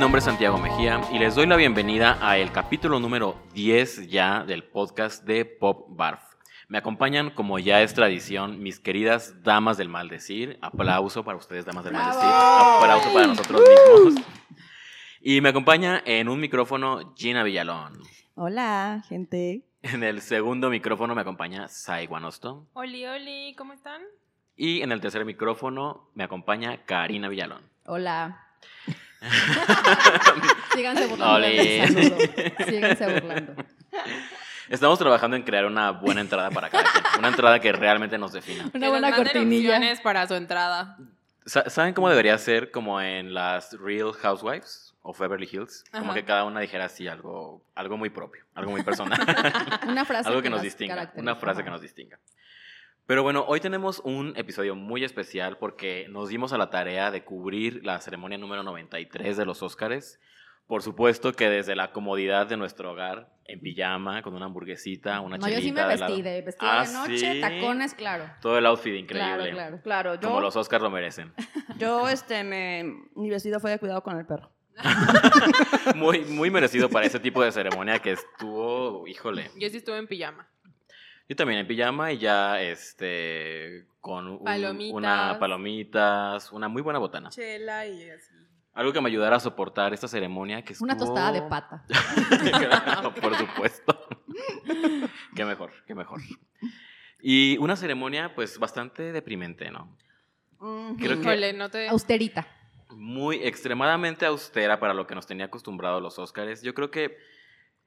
nombre es Santiago Mejía y les doy la bienvenida a el capítulo número 10 ya del podcast de Pop Barf. Me acompañan, como ya es tradición, mis queridas damas del maldecir. Aplauso para ustedes, damas del maldecir. Aplauso para nosotros mismos. Y me acompaña en un micrófono Gina Villalón. Hola, gente. En el segundo micrófono me acompaña Sai Guanosto. Oli, oli, ¿cómo están? Y en el tercer micrófono me acompaña Karina Villalón. Hola. Síganse burlando. Síganse burlando. Estamos trabajando en crear una buena entrada para cada quien. Una entrada que realmente nos defina. Una Que nos buena cortinilla. para su entrada. Sa- ¿Saben cómo debería ser como en las Real Housewives of Beverly Hills? Como Ajá. que cada una dijera así algo, algo muy propio, algo muy personal. Una frase algo que nos las distinga, una frase que nos distinga. Pero bueno, hoy tenemos un episodio muy especial porque nos dimos a la tarea de cubrir la ceremonia número 93 de los Óscares. Por supuesto que desde la comodidad de nuestro hogar, en pijama, con una hamburguesita, una No, yo sí me de vestí lado. de vestida Ah, de noche, ¿sí? tacones, claro. Todo el outfit increíble. Claro, claro. Claro, yo, Como los Óscars lo merecen. yo este, me, mi vestido fue de cuidado con el perro. Muy, muy merecido para ese tipo de ceremonia que estuvo, híjole. Yo sí estuve en pijama. Yo también en pijama y ya, este, con un- Palomitas. una palomitas, una muy buena botana. Chela y así. Algo que me ayudara a soportar esta ceremonia que Una estuvo- tostada de pata. Claro, Por supuesto. qué mejor, qué mejor. Y una ceremonia, pues, bastante deprimente, ¿no? Ujú. Creo que- Híjole, no te... Austerita. muy extremadamente austera para lo que nos tenía acostumbrados los Óscares. Yo creo que,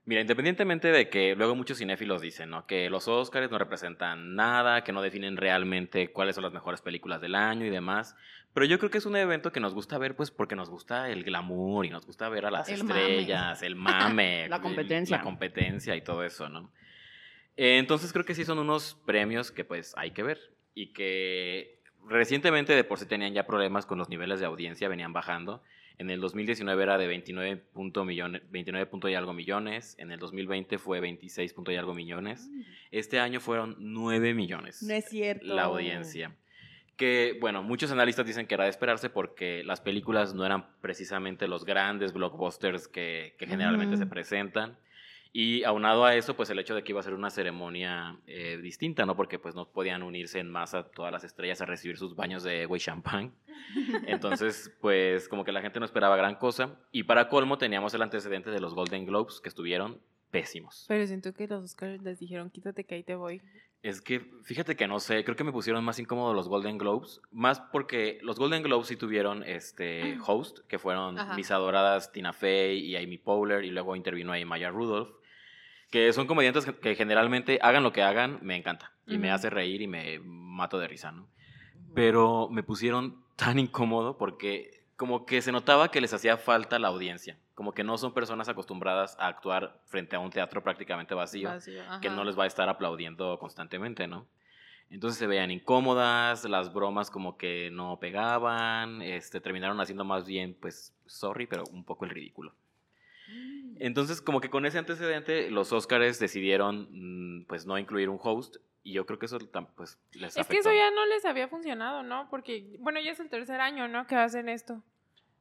mira, independientemente de que luego muchos cinéfilos dicen, ¿no? Que los Óscares no representan nada, que no definen realmente cuáles son las mejores películas del año y demás. Pero yo creo que es un evento que nos gusta ver, pues, porque nos gusta el glamour y nos gusta ver a las El mame. estrellas, el mame, La competencia. la competencia y todo eso, ¿no? Eh, Entonces creo que sí son unos premios que pues hay que ver y que recientemente de por sí tenían ya problemas con los niveles de audiencia, venían bajando. En el 2019 era de 29 punto, millones, 29 punto y algo millones, en el 2020 fue 26 punto y algo millones. Este año fueron 9 millones No es cierto. la audiencia. Que, bueno, muchos analistas dicen que era de esperarse porque las películas no eran precisamente los grandes blockbusters que, que generalmente se presentan. Y aunado a eso, pues el hecho de que iba a ser una ceremonia eh, distinta, ¿no? Porque pues no podían unirse en masa todas las estrellas a recibir sus baños de agua y champán. Entonces, pues como que la gente no esperaba gran cosa. Y para colmo teníamos el antecedente de los Golden Globes que estuvieron pésimos. Pero siento que los Oscars les dijeron, quítate que ahí te voy. Es que fíjate que no sé, creo que me pusieron más incómodos los Golden Globes, más porque los Golden Globes sí tuvieron este host, que fueron Ajá. mis adoradas Tina Fey y Amy Poehler, y luego intervino ahí Maya Rudolph, que son comediantes que, generalmente hagan lo que hagan, me encanta, y me hace reír y me mato de risa, ¿no? Pero me pusieron tan incómodo porque como que se notaba que les hacía falta la audiencia, como que no son personas acostumbradas a actuar frente a un teatro prácticamente vacío Vacío, que no les va a estar aplaudiendo constantemente, ¿no? Entonces se veían incómodas, las bromas como que no pegaban, este, terminaron haciendo más bien, pues, sorry, pero un poco el ridículo. Entonces, como que con ese antecedente, los Óscares decidieron, mm, pues, no incluir un host, y yo creo que eso, pues, les Es que afectó. eso ya no les había funcionado, ¿no? Porque, bueno, ya es el tercer año, ¿no? Que hacen esto.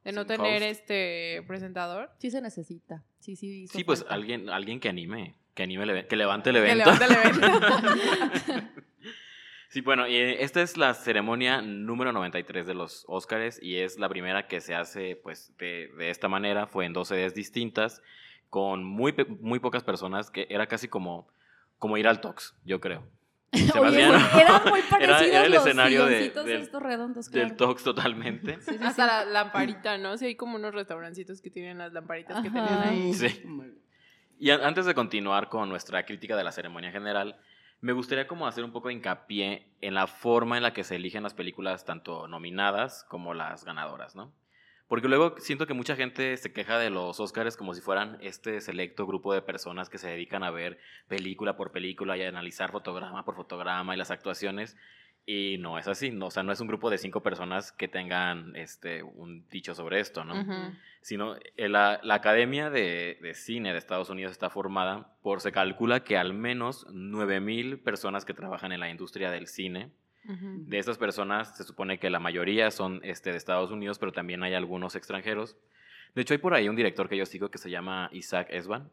De no Sin tener host. este presentador. Sí se necesita. Sí, sí. Sí, pues, falta. alguien, alguien que anime, que anime el evento, que levante el Que evento. levanta el evento. Sí, bueno, y eh, esta es la ceremonia número 93 de los Óscares y es la primera que se hace pues de, de esta manera, fue en dos sedes distintas, con muy, muy pocas personas, que era casi como, como ir al Tox, yo creo. Se Oye, eran muy Era- parecidos era el los escenario de- del- estos redondos, Del claro. Tox totalmente. Sí, sí, sí. Hasta la lamparita, ¿no? Sí, hay como unos restaurancitos que tienen las lamparitas que Ajá. tenían ahí. Sí. Y an- antes de continuar con nuestra crítica de la ceremonia general, me gustaría como hacer un poco de hincapié en la forma en la que se eligen las películas tanto nominadas como las ganadoras, ¿no? Porque luego siento que mucha gente se queja de los Oscars como si fueran este selecto grupo de personas que se dedican a ver película por película y a analizar fotograma por fotograma y las actuaciones. Y no es así, no, o sea, no es un grupo de cinco personas que tengan este, un dicho sobre esto, ¿no? Ujú. sino eh, la, la Academia de, de Cine de Estados Unidos está formada por, se calcula que al menos 9.000 personas que trabajan en la industria del cine. Ujú. De estas personas se supone que la mayoría son este, de Estados Unidos, pero también hay algunos extranjeros. De hecho, hay por ahí un director que yo sigo que se llama Isaac Esban,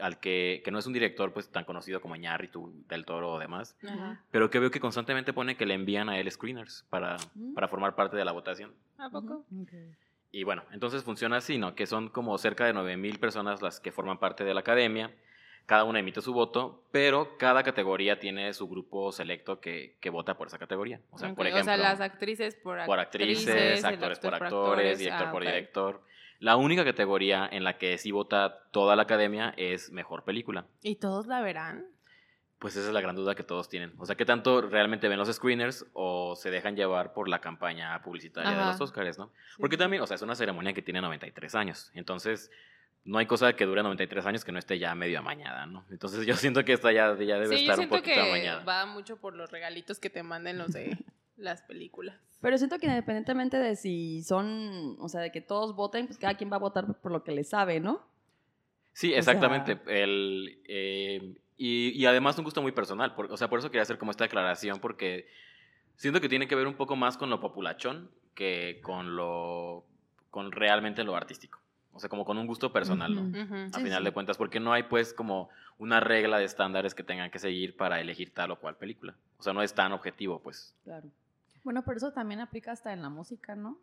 al que, que no es un director pues tan conocido como Iñárritu, Del Toro o demás, Ajá. pero que veo que constantemente pone que le envían a él screeners para, Mm. para formar parte de la votación. ¿A poco? Y bueno, entonces funciona así, ¿no? Que son como cerca de 9.000 personas las que forman parte de la academia. Cada una emite su voto, pero cada categoría tiene su grupo selecto que, que vota por esa categoría. O sea, por ejemplo, las actrices por, por actrices, actores por actor actores, director Ah, por ok. director. La única categoría en la que sí vota toda la academia es mejor película. ¿Y todos la verán? Pues esa es la gran duda que todos tienen. O sea, ¿qué tanto realmente ven los screeners o se dejan llevar por la campaña publicitaria de los Oscars, no? Sí. Porque también, o sea, es una ceremonia que tiene 93 años. Entonces, no hay cosa que dure 93 años que no esté ya medio amañada, ¿no? Entonces, yo siento que esta ya, ya debe Sí, yo estar un siento poquito que amañada. va mucho por los regalitos que te manden los de las películas. Pero siento que independientemente de si son, o sea, de que todos voten, pues cada quien va a votar por lo que le sabe, ¿no? Sí, O sea- exactamente. El, eh, y, y además un gusto muy personal. por- o sea, por eso quería hacer como esta aclaración, porque siento que tiene que ver un poco más con lo populachón que con lo con realmente lo artístico. O sea, como con un gusto personal, ¿no? A Sí, final sí. de cuentas, porque no hay pues como una regla de estándares que tengan que seguir para elegir tal o cual película. O sea, no es tan objetivo, pues. Claro. Bueno, pero eso también aplica hasta en la música, ¿no?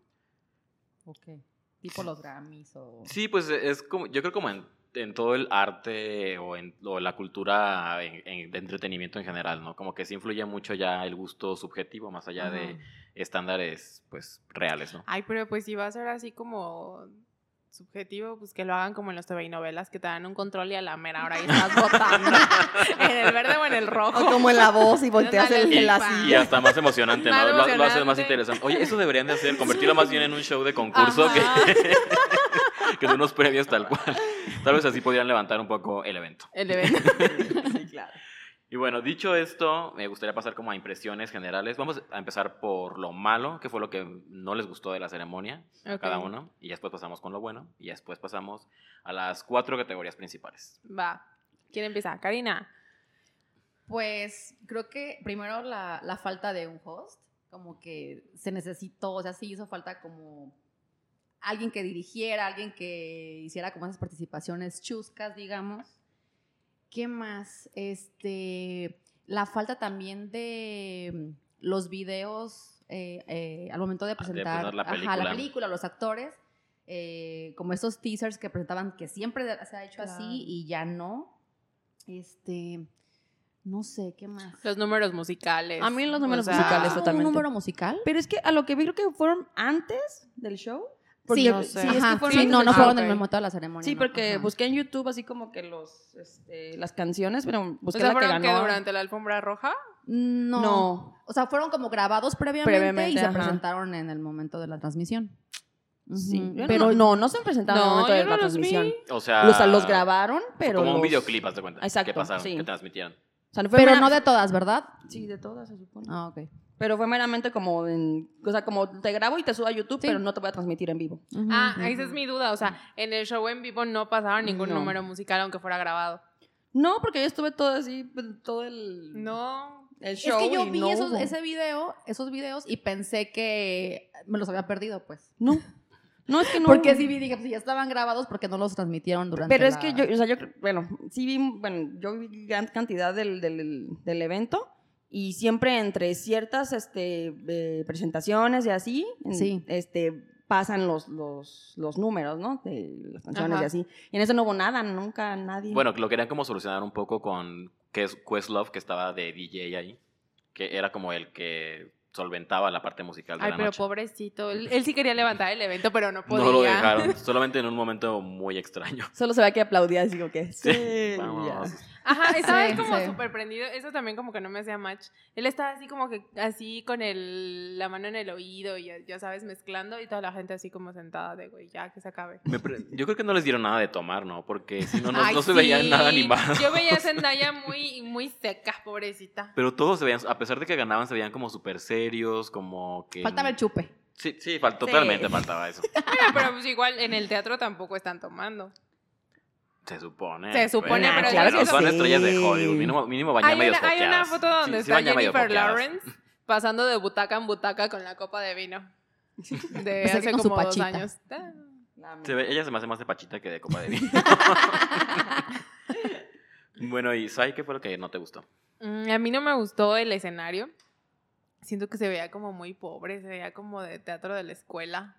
¿O qué? Tipo los Grammys o... Sí, pues es como, yo creo como en, en todo el arte o en o la cultura en- en- de entretenimiento en general, ¿no? Como que sí influye mucho ya el gusto subjetivo más allá de estándares, pues, reales, ¿no? Ay, pero pues si va a ser así como subjetivo, pues que lo hagan como en los TV y novelas, que te dan un control y a la mera hora y estás votando en el verde o en el rojo. O como en la voz y volteas el, el y así. pa. Y hasta más emocionante, ¿no? Más Lo, lo hace más emocionante. interesante. Oye, eso deberían de hacer, convertirlo más bien en un show de concurso que, Ajá. que de unos premios tal cual. Tal vez así podrían levantar un poco el evento. El evento. Sí, claro. Y bueno, dicho esto, me gustaría pasar como a impresiones generales. Vamos a empezar por lo malo, que fue lo que no les gustó de la ceremonia a Ok. cada uno, y después pasamos con lo bueno, y después pasamos a las cuatro categorías principales. Va. ¿Quién empieza? Karina. Pues creo que primero la, la falta de un host, como que se necesitó, o sea, sí hizo falta como alguien que dirigiera, alguien que hiciera como esas participaciones chuscas, digamos. ¿Qué más? Este, la falta también de mm, los videos eh, eh, al momento de presentar presentar la ajá, película. la película, los actores, eh, como esos teasers que presentaban que siempre se ha hecho Claro. así y ya no. Este, no sé, ¿qué más? Los números musicales. A mí los números O sea, musicales, ¿Ah, totalmente. ¿Un número musical? Pero es que a lo que vi creo que fueron antes del show. Porque sí, no sé. sí, es ajá, que fueron sí, antes no, no fueron Ah, en el momento de la ceremonia. Sí, porque busqué en YouTube así como que los, este, las canciones, pero O busqué sea, la que fueron que ganó. durante la alfombra roja. No. No. O sea, fueron como grabados previamente, Previamente, y se ajá. presentaron en el momento de la transmisión. Sí, pero no, no, no se presentaron en el momento de la los vi. transmisión. O sea, Los, los grabaron, pero. como un los- videoclip, haz de cuenta, Exacto, que pasaron, sí. que transmitieron. O sea, no fue pero no de todas, ¿verdad? Sí, de todas, se supone. Ah, ok. Pero fue meramente como en. O sea, como te grabo y te subo a YouTube, Sí. pero no te voy a transmitir en vivo. Ujú, Ah, ujú. esa es mi duda. O sea, en el show en vivo no pasaron ningún No. número musical aunque fuera grabado. No, porque yo estuve todo así, todo el. No. El Es show. que yo vi no esos, ese video, esos videos y pensé que me los había perdido, pues. No. No, es que no. Porque sí vi, dije, pues ya estaban grabados, porque no los transmitieron durante Pero es la- que yo, o sea, yo, bueno, sí vi, bueno, yo vi gran cantidad del, del, del evento y siempre entre ciertas este, eh, presentaciones y así, Sí. este, pasan los, los, los números, ¿no? De las canciones Ajá. y así. Y en ese no hubo nada, nunca nadie. Bueno, lo querían como solucionar un poco con Ques- Questlove, que estaba de DJ ahí, que era como el que solventaba la parte musical de Ay, la pero noche. pobrecito. Él, él sí quería levantar el evento, pero no podía. No lo dejaron, solamente en un momento muy extraño. Solo se ve que aplaudía así como que, sí, Sí, ya. vamos. Ajá, estaba Sí, él como sí. súper prendido. Eso también como que no me hacía match. Él estaba así como que así con el, la mano en el oído y ya, sabes, mezclando y toda la gente así como sentada de, güey, ya que se acabe. Me pre- Yo creo que no les dieron nada de tomar, ¿no? Porque si no, no, Ay, no se veía sí. nada animado. Yo veía a Zendaya muy, muy seca, pobrecita. Pero todos se veían, a pesar de que ganaban, se veían como súper serios, como que... Faltaba el chupe. Sí, sí, fal- totalmente faltaba eso. Bueno, pero pues igual en el teatro tampoco están tomando. Se supone. Se supone, Bueno, pero yo creo son que estrellas de. Hollywood. Mínimo, mínimo bañan Hay medio una, hay una foto donde está Jennifer Lawrence pasando de butaca en butaca con la copa de vino. De que hace su como dos años. Ah. Se ve- ella se me hace más de pachita que de copa de vino. bueno, y Sai, ¿qué fue lo que no te gustó? Mm, A mí no me gustó el escenario. Siento que se veía como muy pobre, se veía como de teatro de la escuela.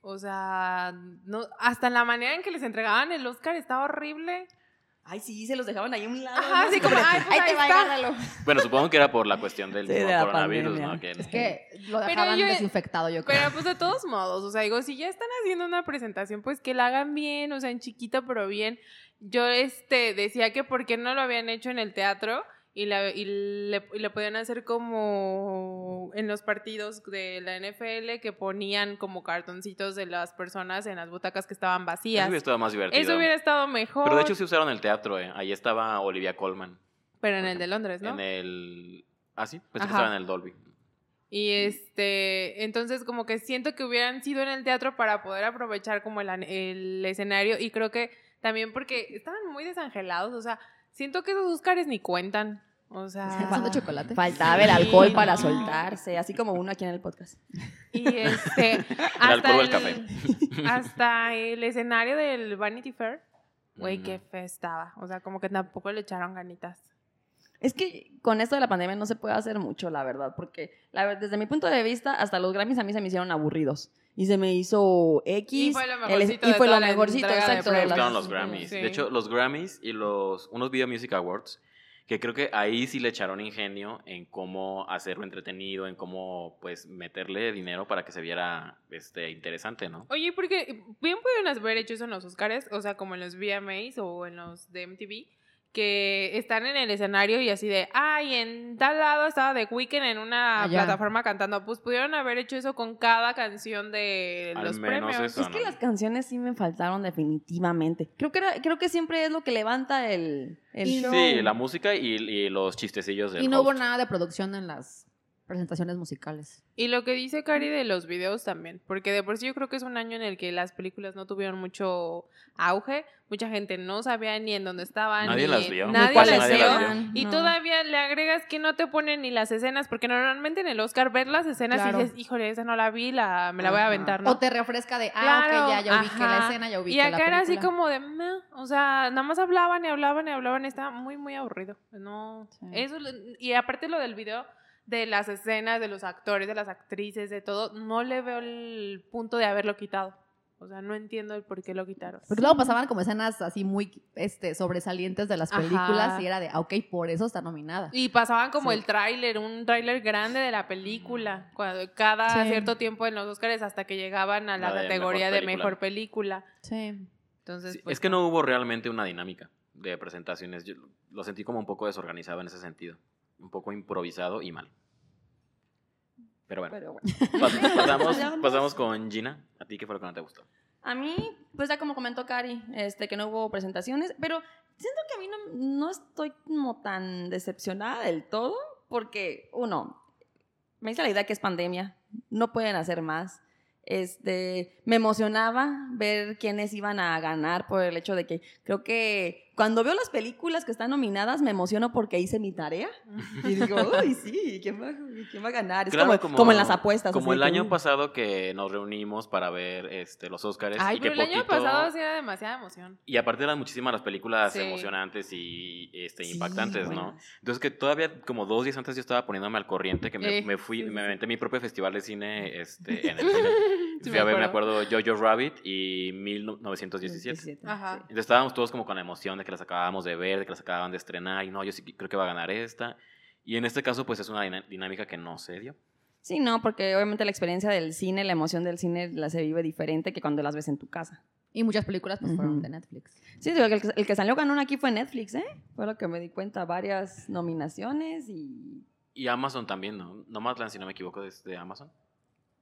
O sea, no, hasta la manera en que les entregaban el Oscar estaba horrible. Ay, sí, se los dejaban ahí a un lado. Ajá, ¿no? sí, como, ay, pues ahí ahí te va, está. agárralo. Bueno, supongo que era por la cuestión del Sí, mismo de la coronavirus, pandemia. ¿no? Que, Es que lo dejaban yo- desinfectado, yo creo. Pero pues de todos modos, o sea, digo, si ya están haciendo una presentación, pues que la hagan bien, o sea, en chiquita, pero bien. Yo este decía que por qué no lo habían hecho en el teatro y, la, y, le, y le podían hacer como en los partidos de la NFL que ponían como cartoncitos de las personas en las butacas que estaban Eso vacías. hubiera estado más divertido. Eso hubiera estado mejor. Pero de hecho sí usaron el teatro, ¿eh? Ahí estaba Olivia Colman. pero en el de Londres, ¿no? En el... Ah, sí, pensé que Ajá. estaba en el Dolby. Y este, entonces como que siento que hubieran sido en el teatro para poder aprovechar como el, el escenario y creo que también porque estaban muy desangelados, o sea, siento que esos Óscares ni cuentan, o sea, de chocolate. Faltaba el alcohol Sí, para no. soltarse, así como uno aquí en el podcast. y este, hasta el el, café. hasta el escenario del Vanity Fair, güey, Mm. qué fe estaba, o sea, como que tampoco le echaron ganitas. Es que con esto de la pandemia no se puede hacer mucho, la verdad, porque la desde mi punto de vista, hasta los Grammys a mí se me hicieron aburridos. Y se me hizo X. Y fue lo el- mejorcito y de fue lo mejorcito, de exacto. de premios. las- los Grammys. Sí. De hecho, los Grammys y los unos Video Music Awards, que creo que ahí sí le echaron ingenio en cómo hacerlo entretenido, en cómo pues meterle dinero para que se viera este interesante, ¿no? Oye, porque bien pudieron haber hecho eso en los Oscars, o sea, como en los VMAs o en los de MTV, que están en el escenario y así de, ay, en tal lado estaba The Weeknd en una Allá. plataforma cantando. Pues pudieron haber hecho eso con cada canción de Al los menos premios. eso. Es que las canciones sí me faltaron definitivamente. Creo que, era, creo que siempre es lo que levanta el, el show. Sí, la música y, y los chistecillos del Y no hubo nada de producción en las presentaciones musicales. Y lo que dice Cari de los videos también, porque de por sí yo creo que es un año en el que las películas no tuvieron mucho auge, mucha gente no sabía ni en dónde estaban, Nadie ni- las vio. nadie las Nadie vio. las Y no. todavía le agregas que no te ponen ni las escenas, porque normalmente en el Oscar ver las escenas Claro. y dices, híjole, esa no la vi, la, me la voy a aventar, ¿no? O te refresca de, ah, Claro, ok, ya, ya ubiqué la escena, ya ubiqué Y acá la era así como de, "Meh", o sea, nada más hablaban y hablaban y hablaban, y estaba muy, muy aburrido. No, Sí. eso, y aparte lo del video, de las escenas, de los actores, de las actrices, de todo, no le veo el punto de haberlo quitado. O sea, no entiendo el por qué lo quitaron. Porque luego pasaban como escenas así muy este, sobresalientes de las Ajá. películas y era de, ah, ok, por eso está nominada. Y pasaban como Sí. el tráiler, un tráiler grande de la película, cuando, cada Sí. cierto tiempo en los Oscars hasta que llegaban a la, La de categoría mejor de película. mejor película. Sí. Entonces, Sí, pues, es que no hubo realmente una dinámica de presentaciones. Yo lo sentí como un poco desorganizado en ese sentido. Un poco improvisado y mal. Pero bueno, Pero bueno. pas- pasamos, con Gina. ¿A ti qué fue lo que no te gustó? A mí, pues ya como comentó Cari, este, que no hubo presentaciones, pero siento que a mí no, no estoy como tan decepcionada del todo, porque uno, me hice la idea que es pandemia, no pueden hacer más. Este, me emocionaba ver quiénes iban a ganar por el hecho de que creo que cuando veo las películas que están nominadas me emociono porque hice mi tarea y digo, uy, sí, ¿quién va, quién va a ganar? Es Claro, como, como, en las apuestas. Como así el que, año pasado que nos reunimos para ver este, los Oscars. Ay, y que el año pasado sí era demasiada emoción. Y aparte eran muchísimas las películas Sí. emocionantes y este, Sí, impactantes, ¿no? Entonces que todavía como dos días antes yo estaba poniéndome al corriente, que me, Eh, me fui, sí, sí, me sí. aventé mi propio festival de cine este, en el cine. Sí, Fui a ver, me acuerdo. Jojo Rabbit y 1917. 17, Ajá. sí. Entonces estábamos todos como con la emoción de que las acabábamos de ver, de que las acababan de estrenar, y no, yo sí creo que va a ganar esta. Y en este caso, pues es una dinámica que no se dio. Sí, no, porque obviamente la experiencia del cine, la emoción del cine la se vive diferente que cuando las ves en tu casa. Y muchas películas pues fueron Ujú. de Netflix. Sí, el, que- el que salió ganón aquí fue Netflix, ¿eh? Fue lo que me di cuenta, varias nominaciones y... Y Amazon también, ¿no? Nomadland, si no me equivoco, es de Amazon.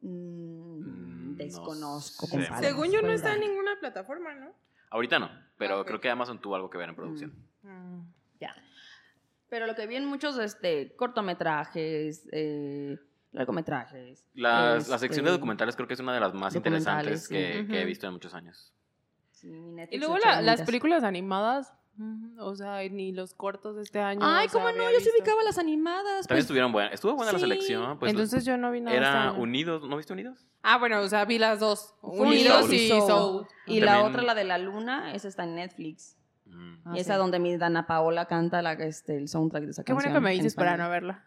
mm, Mm, no desconozco, sé. Según yo no está en ninguna plataforma, ¿no? Ahorita no, pero Ok. creo que Amazon tuvo algo que ver en producción. Mm. Ya. Pero lo que vi en muchos este, cortometrajes, eh, largometrajes. Las- la este, sección de documentales creo que es una de las más interesantes que, sí. que he visto en muchos años. sí, Y luego la- las películas animadas, O sea, ni los cortos de este año. Ay, cómo no, yo sí visto. ubicaba las animadas. También pues, estuvieron buenas. Estuvo buena la sí. selección. Pues, Entonces yo no vi nada. era. Unidos. ¿No viste Unidos? Ah, bueno, o sea, vi las dos. Unidos Soul. y Soul. Y la También- otra, la de la luna, esa está en Netflix. Mm. Ah, y esa sí. donde mi Dana Paola canta la, este, el soundtrack de esa Qué bueno canción. que me dices para no verla.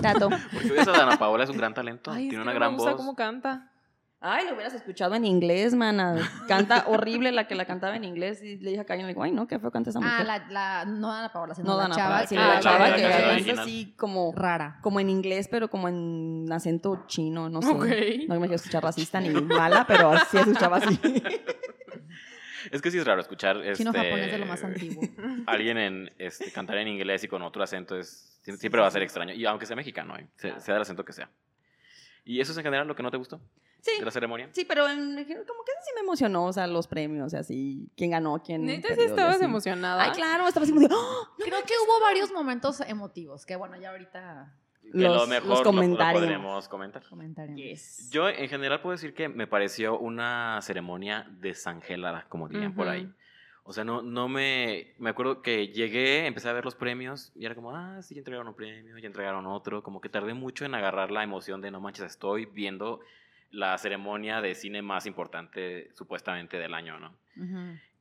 Dato. Porque esa Dana Paola es un gran talento. Ay, Tiene una gran me gusta voz. cómo canta. Ay, lo hubieras escuchado en inglés, mana. Canta horrible la que la cantaba en inglés. Y le dije a Karen, le digo, ay, no, qué feo canta esa mujer. Ah, la, la, no Ana Paola, sino no, la Dana chava, Paola, sino Ah, la la chava la que original. así como, rara. como en inglés, pero como en acento chino, no sé. Ok. No me quiero escuchar racista ni mala, pero sí escuchaba así. Es que sí es raro escuchar Chino este, japonés de lo más antiguo. alguien en, este, cantar en inglés y con otro acento es, sie- siempre va a ser extraño. Y aunque sea mexicano, ¿eh? Se- sea del acento que sea. ¿Y eso es en general lo que no te gustó Sí, de la ceremonia? sí, pero en, como que sí me emocionó, o sea, los premios, así, quién ganó, quién Neta, sí estabas emocionada. Ay, claro, estaba así como de, ¡oh! Creo que hubo varios momentos emotivos, que bueno, ya ahorita Que lo Los- mejor los lo- lo comentarios. podremos comentar. Yes. Yo en general puedo decir que me pareció una ceremonia desangelada, como dirían por ahí. O sea, no, no me... Me acuerdo que llegué, empecé a ver los premios y era como, ah, sí, ya entregaron un premio, ya entregaron otro. Como que tardé mucho en agarrar la emoción de, no manches, estoy viendo la ceremonia de cine más importante supuestamente del año, ¿no?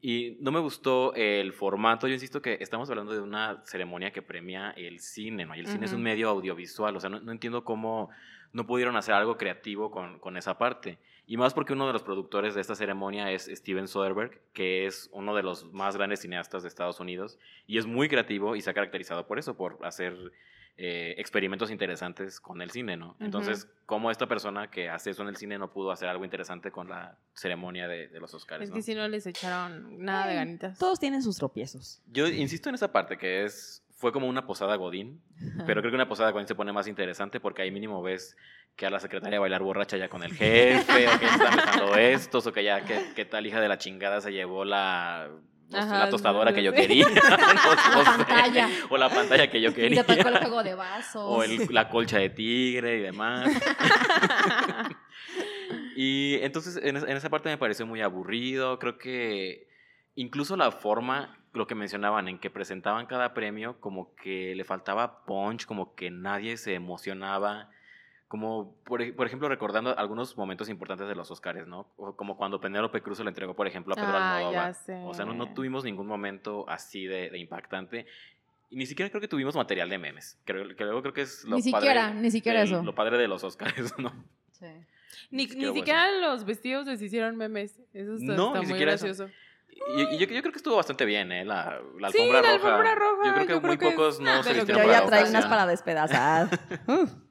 Y no me gustó el formato. Yo insisto que estamos hablando de una ceremonia que premia el cine, ¿no? Y el cine es un medio audiovisual. O sea, no, no entiendo cómo no pudieron hacer algo creativo con, con esa parte. Y más porque uno de los productores de esta ceremonia es Steven Soderbergh, que es uno de los más grandes cineastas de Estados Unidos. Y es muy creativo y se ha caracterizado por eso, por hacer eh, experimentos interesantes con el cine, ¿no? Entonces, ¿cómo esta persona que hace eso en el cine no pudo hacer algo interesante con la ceremonia de, de los Oscars? Es ¿no? que si no les echaron nada de ganitas. Todos tienen sus tropiezos. Yo insisto en esa parte que es fue como una posada godín, pero creo que una posada godín se pone más interesante porque ahí mínimo ves que a la secretaria bailar borracha ya con el jefe, o que están besando estos, o que ya que, que tal hija de la chingada se llevó la, no sé, Ajá, la tostadora no que yo quería, no- pantalla. o la pantalla que yo Y quería, te tocó el juego de vasos. o el- la colcha de tigre y demás. Y entonces en, en esa parte me pareció muy aburrido. Creo que incluso la forma, lo que mencionaban, en que presentaban cada premio, como que le faltaba punch, como que nadie se emocionaba. Como, por, por ejemplo, recordando algunos momentos importantes de los Oscars, ¿no? Como cuando Penélope Cruz se lo entregó, por ejemplo, a Pedro Ah, Almodóvar. ya sé. O sea, no, no tuvimos ningún momento así de, de impactante. Y ni siquiera creo que tuvimos material de memes. Creo, que luego creo que es lo Ni padre siquiera, ni siquiera eso. Lo padre de los Oscars, ¿no? Sí. Ni, Ni siquiera ni hubo siquiera los vestidos les hicieron memes. Eso está, No, está ni muy siquiera eso. gracioso. Y, y yo, yo creo que estuvo bastante bien, ¿eh? La, la Sí, alfombra la roja. alfombra roja, Yo creo que yo creo muy es pocos no se vistieron Yo para ya unas ocasión. para despedazar.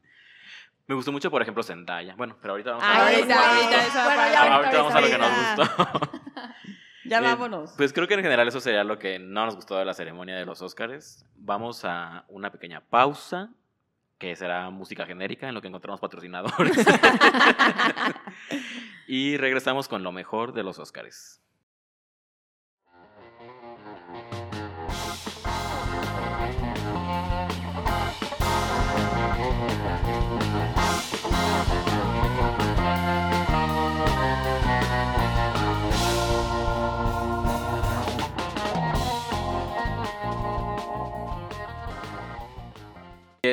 Me gustó mucho, por ejemplo, Zendaya. Bueno, pero ahorita vamos a ahorita, ahorita, Bueno, ahorita vamos a lo que nos gustó. Ya Eh, vámonos. Pues creo que en general eso sería lo que no nos gustó de la ceremonia de los Oscars. Vamos a una pequeña pausa, que será música genérica en lo que encontramos patrocinadores. y regresamos con lo mejor de los Oscars.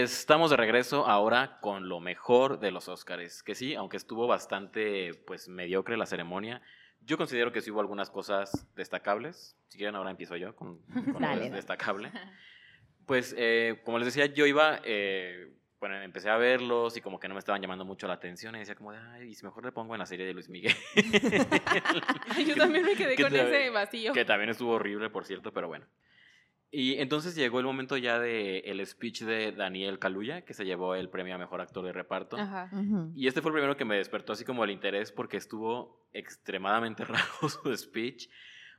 Estamos de regreso ahora con lo mejor de los Oscars, que sí, aunque estuvo bastante pues mediocre la ceremonia, yo considero que sí hubo algunas cosas destacables. Si quieren ahora empiezo yo con, con Dale, destacable. Pues eh, como les decía, yo iba, eh, bueno, empecé a verlos y como que no me estaban llamando mucho la atención y decía como de, ay, y si mejor le pongo en la serie de Luis Miguel. Yo también me quedé que con ese vacío. que también estuvo horrible, por cierto, pero bueno. Y entonces llegó el momento ya de el speech de Daniel Kaluuya, que se llevó el premio a mejor actor de reparto. Ajá. Y este fue el primero que me despertó así como el interés porque estuvo extremadamente raro su speech.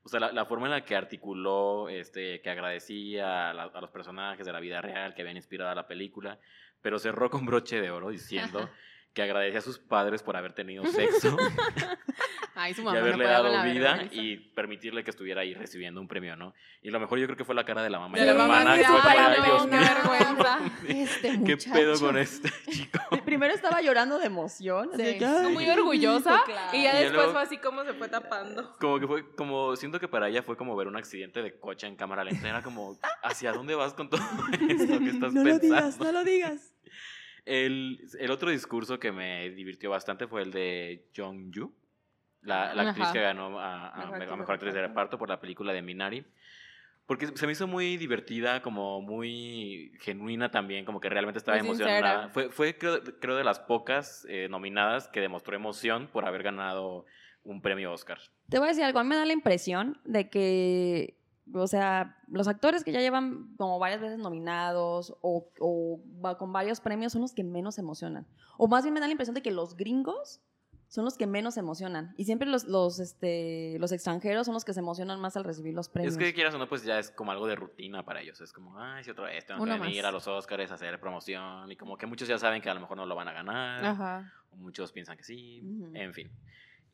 O sea, la, la forma en la que articuló, este, que agradecía a, la- a los personajes de la vida real que habían inspirado a la película, pero cerró con broche de oro diciendo que agradecía a sus padres por haber tenido sexo Ay, su y mamá no haberle dado la vida vergüenza. y permitirle que estuviera ahí recibiendo un premio, ¿no? Y lo mejor yo creo que fue la cara de la mamá y la la mamá hermana. así, que fue como, "Ay, "Ay, no, Dios qué mío". vergüenza. Este ¿Qué pedo con este chico? Primero estaba llorando de emoción. así Sí. que, Fue "Ay, muy orgullosa rico, claro". y ya Y después luego- fue así como se fue tapando. Como que fue, como, siento que para ella fue como ver un accidente de coche en cámara lenta. Era como, ¿hacia dónde vas con todo esto que estás No lo pensando? digas, no lo digas. El, el otro discurso que me divirtió bastante fue el de Jong Yu, la, la actriz que ganó a, a- Mejor a actriz de mejor actriz de reparto. reparto por la película de Minari. Porque se me hizo muy divertida, como muy genuina también, como que realmente estaba Muy emocionada. sincera. Fue, fue creo, creo, de las pocas eh, nominadas que demostró emoción por haber ganado un premio Oscar. Te voy a decir algo, a mí me da la impresión de que, o sea, los actores que ya llevan como varias veces nominados o, o con varios premios son los que menos emocionan. O más bien me da la impresión de que los gringos son los que menos emocionan. Y siempre los, los, este, los extranjeros son los que se emocionan más al recibir los premios. Es que quieras o no, pues ya es como algo de rutina para ellos. Es como, ay, si otra vez tengo que Uno venir más. a los Oscars a hacer promoción. Y como que muchos ya saben que a lo mejor no lo van a ganar. Ajá. o Muchos piensan que sí. Ujú. En fin.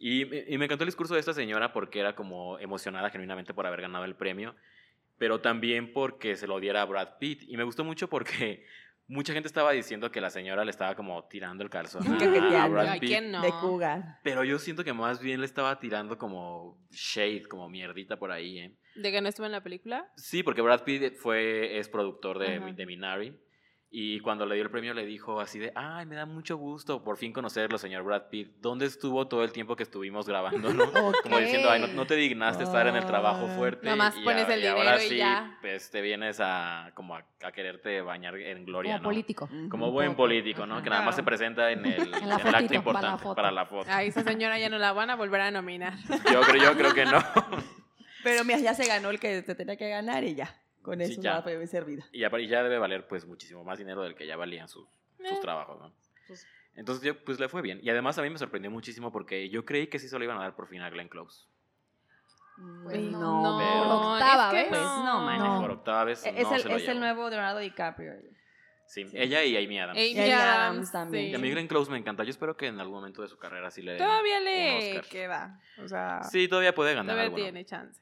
Y, me- y me encantó el discurso de esta señora porque era como emocionada genuinamente por haber ganado el premio. Pero también porque se lo diera a Brad Pitt. Y me gustó mucho porque mucha gente estaba diciendo que la señora le estaba como tirando el calzón a, a Brad Pitt. ¿quién no? De Cougar. Pero yo siento que más bien le estaba tirando como shade, como mierdita por ahí, ¿eh? ¿De que no estuvo en la película? Sí, porque Brad Pitt fue, es productor de, Ajá. de Minari. Y cuando le dio el premio le dijo así de, ay, me da mucho gusto por fin conocerlo, señor Brad Pitt. ¿Dónde estuvo todo el tiempo que estuvimos grabando, no? Como diciendo, ay, no, no te dignaste estar en el trabajo Ah. fuerte. Nomás y pones a- el y ahora dinero y sí, ya. pues te vienes a, como a, a quererte bañar en gloria, Como ¿no? político. Como buen poco. político, ¿no? Ajá. Que nada más se presenta en el, en la el fotito, acto para la importante, foto. para la foto. A esa señora ya no la van a volver a nominar. Yo creo, yo creo que no. Pero mira, ya se ganó el que te tenía que ganar y ya. Con Sí, eso ya. ya servida. Y ya, ya debe valer pues muchísimo más dinero del que ya valían sus, sus Eh. trabajos, ¿no? Pues- Entonces yo, pues le fue bien. Y además a mí me sorprendió muchísimo porque yo creí que sí se lo iban a dar por fin a Glenn Close. Pues Mm, no. no, Pero- octava es que vez. Pues no, man. No. Por octava vez Es, no el, se lo es el llevó. nuevo Leonardo DiCaprio. Sí, ella y Amy Adams. Amy Amy Adams Adams también. Y a mí Glenn Close me encanta. Yo espero que en algún momento de su carrera sí le Todavía un le Oscar. queda. O sea, Sí, todavía puede ganar todavía alguno. tiene chance.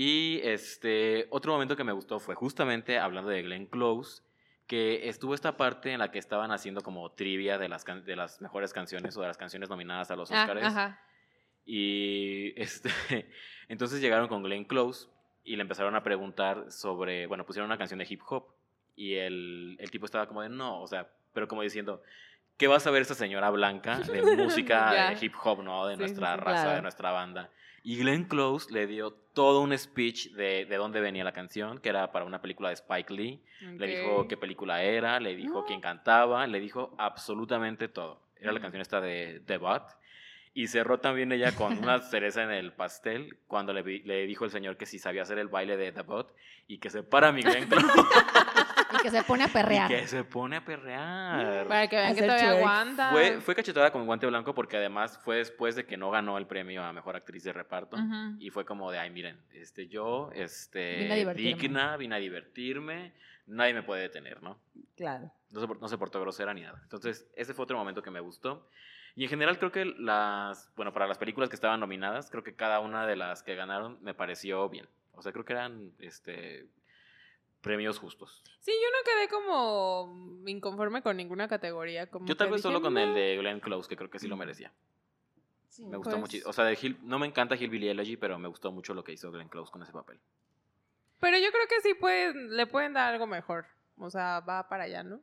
Y este, otro momento que me gustó fue justamente hablando de Glenn Close, que estuvo esta parte en la que estaban haciendo como trivia de las, de las mejores canciones o de las canciones nominadas a los Ah, Oscars. ajá. Y este, entonces llegaron con Glenn Close y le empezaron a preguntar sobre, bueno, pusieron una canción de hip hop y el, el tipo estaba como de, no, o sea, pero como diciendo, ¿qué va a saber esta señora blanca de música de hip hop, no? De Sí, nuestra sí, raza, de nuestra banda. Y Glenn Close le dio todo un speech de, de dónde venía la canción, que era para una película de Spike Lee. Le dijo qué película era, le dijo No. quién cantaba, le dijo absolutamente todo. Era la canción esta de The Bot. Y cerró también ella con una cereza en el pastel cuando le, vi- le dijo el señor que si sabía hacer el baile de The Bot y que se para mi Glenn Close Y que se pone a y perrear. que se pone a perrear. Para que vean que todavía aguanta. Fue, fue cachetada con guante blanco porque además fue después de que no ganó el premio a Mejor Actriz de Reparto. Ujú. Y fue como de, ay, miren, este, yo, este, Vine a divertirme. digna, vine a divertirme, nadie me puede detener, ¿no? Claro. No se, no se portó grosera ni nada. Entonces, ese fue otro momento que me gustó. Y en general creo que las, bueno, para las películas que estaban nominadas, creo que cada una de las que ganaron me pareció bien. O sea, creo que eran, este, premios justos. Sí, yo no quedé como inconforme con ninguna categoría. Como Yo tal vez solo con el de Glenn Close, que creo que sí lo merecía. Sí. Me gustó Pues- mucho. O sea, de Hill, no me encanta Hillbilly Elegy, pero me gustó mucho lo que hizo Glenn Close con ese papel. Pero yo creo que sí pueden, le pueden dar algo mejor. O sea, va para allá, ¿no?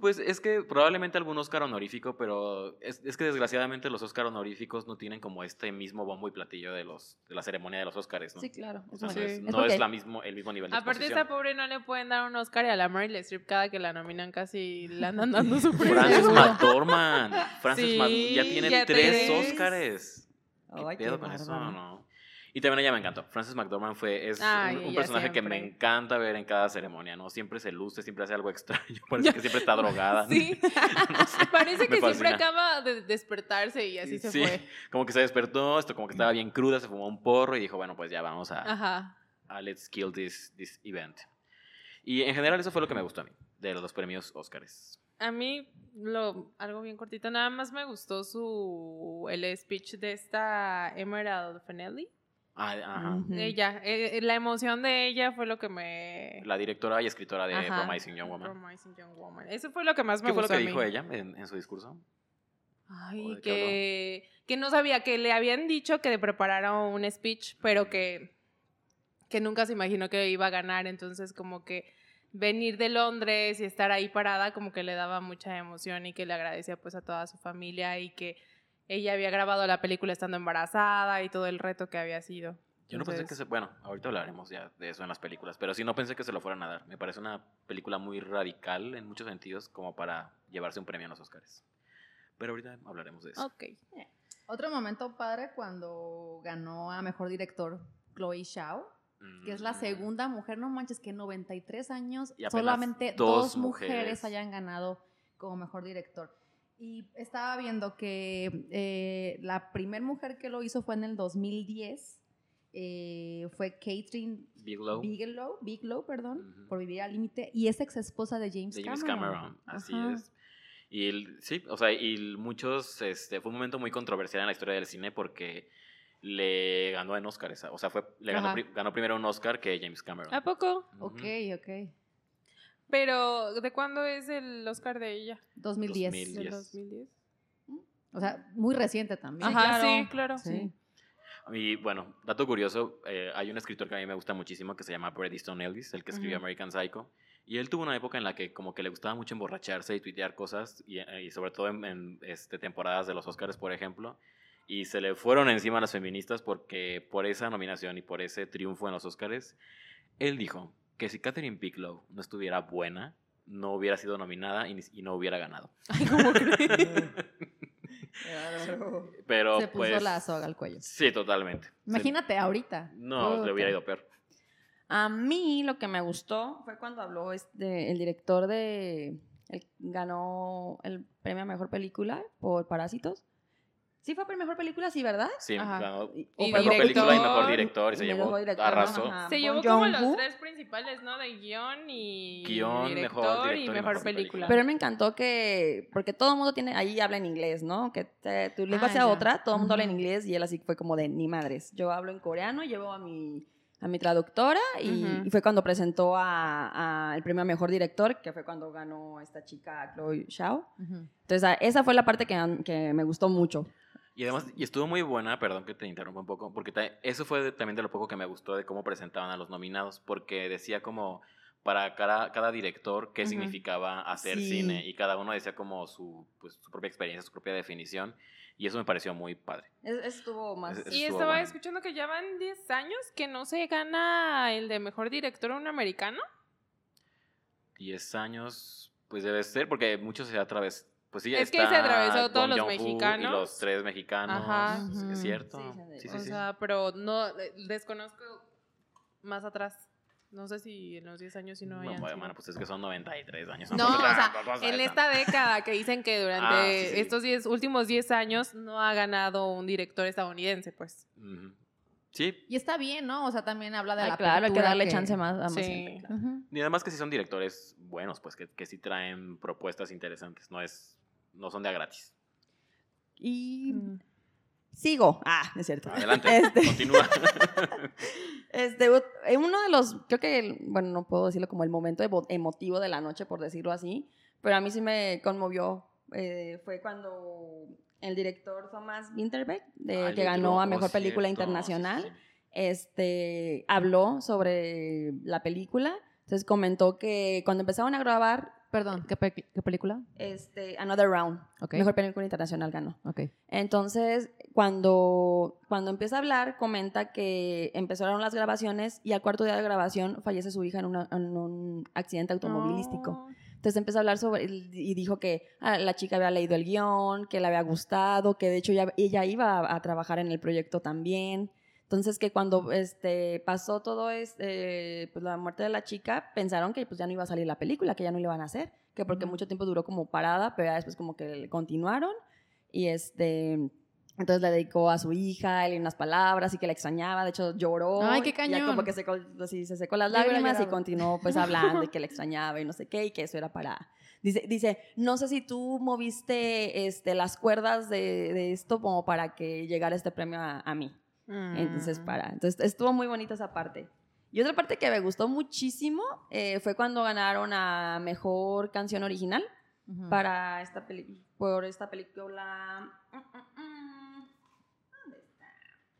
Pues es que probablemente algún Oscar honorífico, pero es, es que desgraciadamente los Oscar honoríficos no tienen como este mismo bombo y platillo de los de la ceremonia de los Oscars, ¿no? Sí, claro. O sea, Es no es, Sí. no porque- es la mismo, el mismo nivel de Aparte, esta pobre no le pueden dar un Oscar y a la Meryl Streep cada que la nominan casi le andan dando su premio. Frances. McDormand. Frances Sí, Mac- ya tiene ya tres tres. Oscars. ¿Qué Ay, qué pedo con eso? bárbara. No. Y también ella me encantó. Frances McDormand fue, es Ay, un, personaje que me encanta ver en cada ceremonia, ¿no? Siempre se luce, siempre hace algo extraño. Parece que siempre está drogada. Sí. No sé, Parece que siempre acaba de despertarse y así se Sí, fue. Como que se despertó, esto como que estaba bien cruda, se fumó un porro y dijo, bueno, pues ya vamos a, Ajá. a let's kill this, this event. Y en general eso fue lo que me gustó a mí, de los premios Oscars. A mí, lo, algo bien cortito, nada más me gustó su el speech de esta Emerald Fennelly. Ah, ajá. Ella, eh, la emoción de ella fue lo que me... La directora y escritora de Ajá. Promising Young Woman. Promising Young Woman. Eso fue lo que más me ¿Qué fue lo gustó que dijo ella en, en su discurso? Ay, ¿O de qué que, que no sabía, que le habían dicho que preparara un speech, pero que, que nunca se imaginó que iba a ganar. Entonces, como que venir de Londres y estar ahí parada, como que le daba mucha emoción y que le agradecía pues a toda su familia y que ella había grabado la película estando embarazada y todo el reto que había sido. Yo no pensé que se... Bueno, ahorita hablaremos ya de eso en las películas, pero sí no pensé que se lo fueran a dar. Me parece una película muy radical en muchos sentidos como para llevarse un premio en los Oscars. Pero ahorita hablaremos de eso. Ok. Otro momento padre cuando ganó a Mejor Director Chloe Zhao, que es la Mm. segunda mujer, no manches, que en 93 años solamente dos dos, mujeres. mujeres. hayan ganado como Mejor Director. Y estaba viendo que eh, la primera mujer que lo hizo fue en el 2010, eh, fue Catherine Bigelow, Bigelow, Bigelow, perdón, Ujú. por vivir al límite, y es ex esposa de James, de James Cameron. Cameron. Así Ajá. es. Y el- sí, o sea, y muchos, este, fue un momento muy controversial en la historia del cine porque le ganó en Oscar esa, o sea, fue, le ganó, ganó primero un Oscar que James Cameron. ¿A poco? Ujú. Ok, ok. Pero, ¿de cuándo es el Oscar de ella? 2010. 2010. ¿Del Yes. 2010? O sea, muy reciente también. Ajá, claro. sí, claro. Sí. Y bueno, dato curioso, eh, hay un escritor que a mí me gusta muchísimo que se llama Bret Easton Ellis, el que escribió. American Psycho. Y él tuvo una época en la que como que le gustaba mucho emborracharse y tuitear cosas, y, eh, y sobre todo en, en, este, temporadas de los Oscars, por ejemplo. Y se le fueron encima a las feministas porque por esa nominación y por ese triunfo en los Oscars, él dijo que si Catherine Bigelow no estuviera buena, no hubiera sido nominada y, ni- y no hubiera ganado. Ay, ¿cómo crees? Pero Se puso pues... la soga al cuello. Sí, totalmente. Se- Imagínate ahorita. no, le hubiera ido peor. A mí lo que me gustó fue cuando habló este, el director de... El, ganó el premio a Mejor Película por Parásitos. Sí fue por Mejor Película, sí, ¿verdad? Sí, ganó Y- mejor director. película y mejor director y se Y llevó mejor director, arrasó. ajá. Se llevó como los tres principales, ¿no? De guion y Guión, director, mejor y director y mejor mejor película. película. Pero me encantó que, porque todo el mundo tiene, ahí habla en inglés, ¿no? Que te- tu lengua Ah, sea ya. otra, todo el mundo habla en inglés y él así fue como de ni madres. Yo hablo en coreano, llevo a mi, a mi traductora y, fue cuando presentó a, a el premio a mejor director, que fue cuando ganó esta chica Chloe Zhao. Entonces, esa fue la parte que, que me gustó mucho. Y además, y estuvo muy buena, perdón que te interrumpa un poco, porque eso fue de- también de lo poco que me gustó de cómo presentaban a los nominados, porque decía como para cada, cada director qué Ujú. significaba hacer Sí. cine y cada uno decía como su, pues, su propia experiencia, su propia definición y eso me pareció muy padre. Es- estuvo más... Es- Y estuvo estaba bueno. escuchando que ya van 10 años que no se gana el de mejor director un americano. 10 años, pues debe ser, porque muchos se. Pues sí, Es que se está atravesó todos los mexicanos. Y los tres mexicanos. Ajá. es- cierto. Sí, Sí, sí, o sí. sea, pero no eh, desconozco más atrás. No sé si en los 10 años si no No, hayan bueno, sido. pues es que son 93 años. No, o sea, En esta década que dicen que durante Ah, sí, sí. estos 10 últimos 10 años no ha ganado un director estadounidense, pues. Sí, Y está bien, ¿no? O sea, también habla de Ay, la claro, hay que darle chance más a más Sí. gente, claro. Y además que sí son directores buenos, pues que, que sí traen propuestas interesantes, no es no son de a gratis. Y Mm. sigo. Ah, es cierto. Adelante, Este- continúa. Este, eh, uno de los, creo que, bueno, no puedo decirlo como el momento emo- emotivo de la noche, por decirlo así, pero a mí sí me conmovió. eh, fue cuando el director Thomas Winterbeck, de- Ay, que ganó a Mejor oh, Película cierto, Internacional, sí, sí, sí. este, habló sobre la película. Entonces comentó que cuando empezaron a grabar, Perdón, ¿qué, pe- qué película? este, Another Round, Ok. Mejor Película Internacional ganó. Ok. Entonces, cuando, cuando empieza a hablar, comenta que empezaron las grabaciones y al cuarto día de grabación fallece su hija en, una- en un accidente automovilístico. No. Entonces empezó a hablar sobre, y dijo que ah, la chica había leído el guion, que le había gustado, que de hecho ya- ella iba a, a trabajar en el proyecto también. Entonces que cuando este, pasó todo este, pues la muerte de la chica, pensaron que pues ya no iba a salir la película, que ya no le iban a hacer, que porque mucho tiempo duró como parada, pero ya después como que continuaron y este Entonces le dedicó a su hija, él unas palabras y que la extrañaba, de hecho lloró. Ay, qué y Ya cañón. como que se, así, se secó las lágrimas y continuó pues hablando y que la extrañaba y no sé qué y que eso era para... Dice, dice no sé si tú moviste este, las cuerdas de, de esto como para que llegara este premio a, a mí. Entonces, Mm. para. Entonces, estuvo muy bonita esa parte. Y otra parte que me gustó muchísimo eh, fue cuando ganaron a mejor canción original Ujú. para esta peli por esta película. Mm, mm. ¿Dónde está?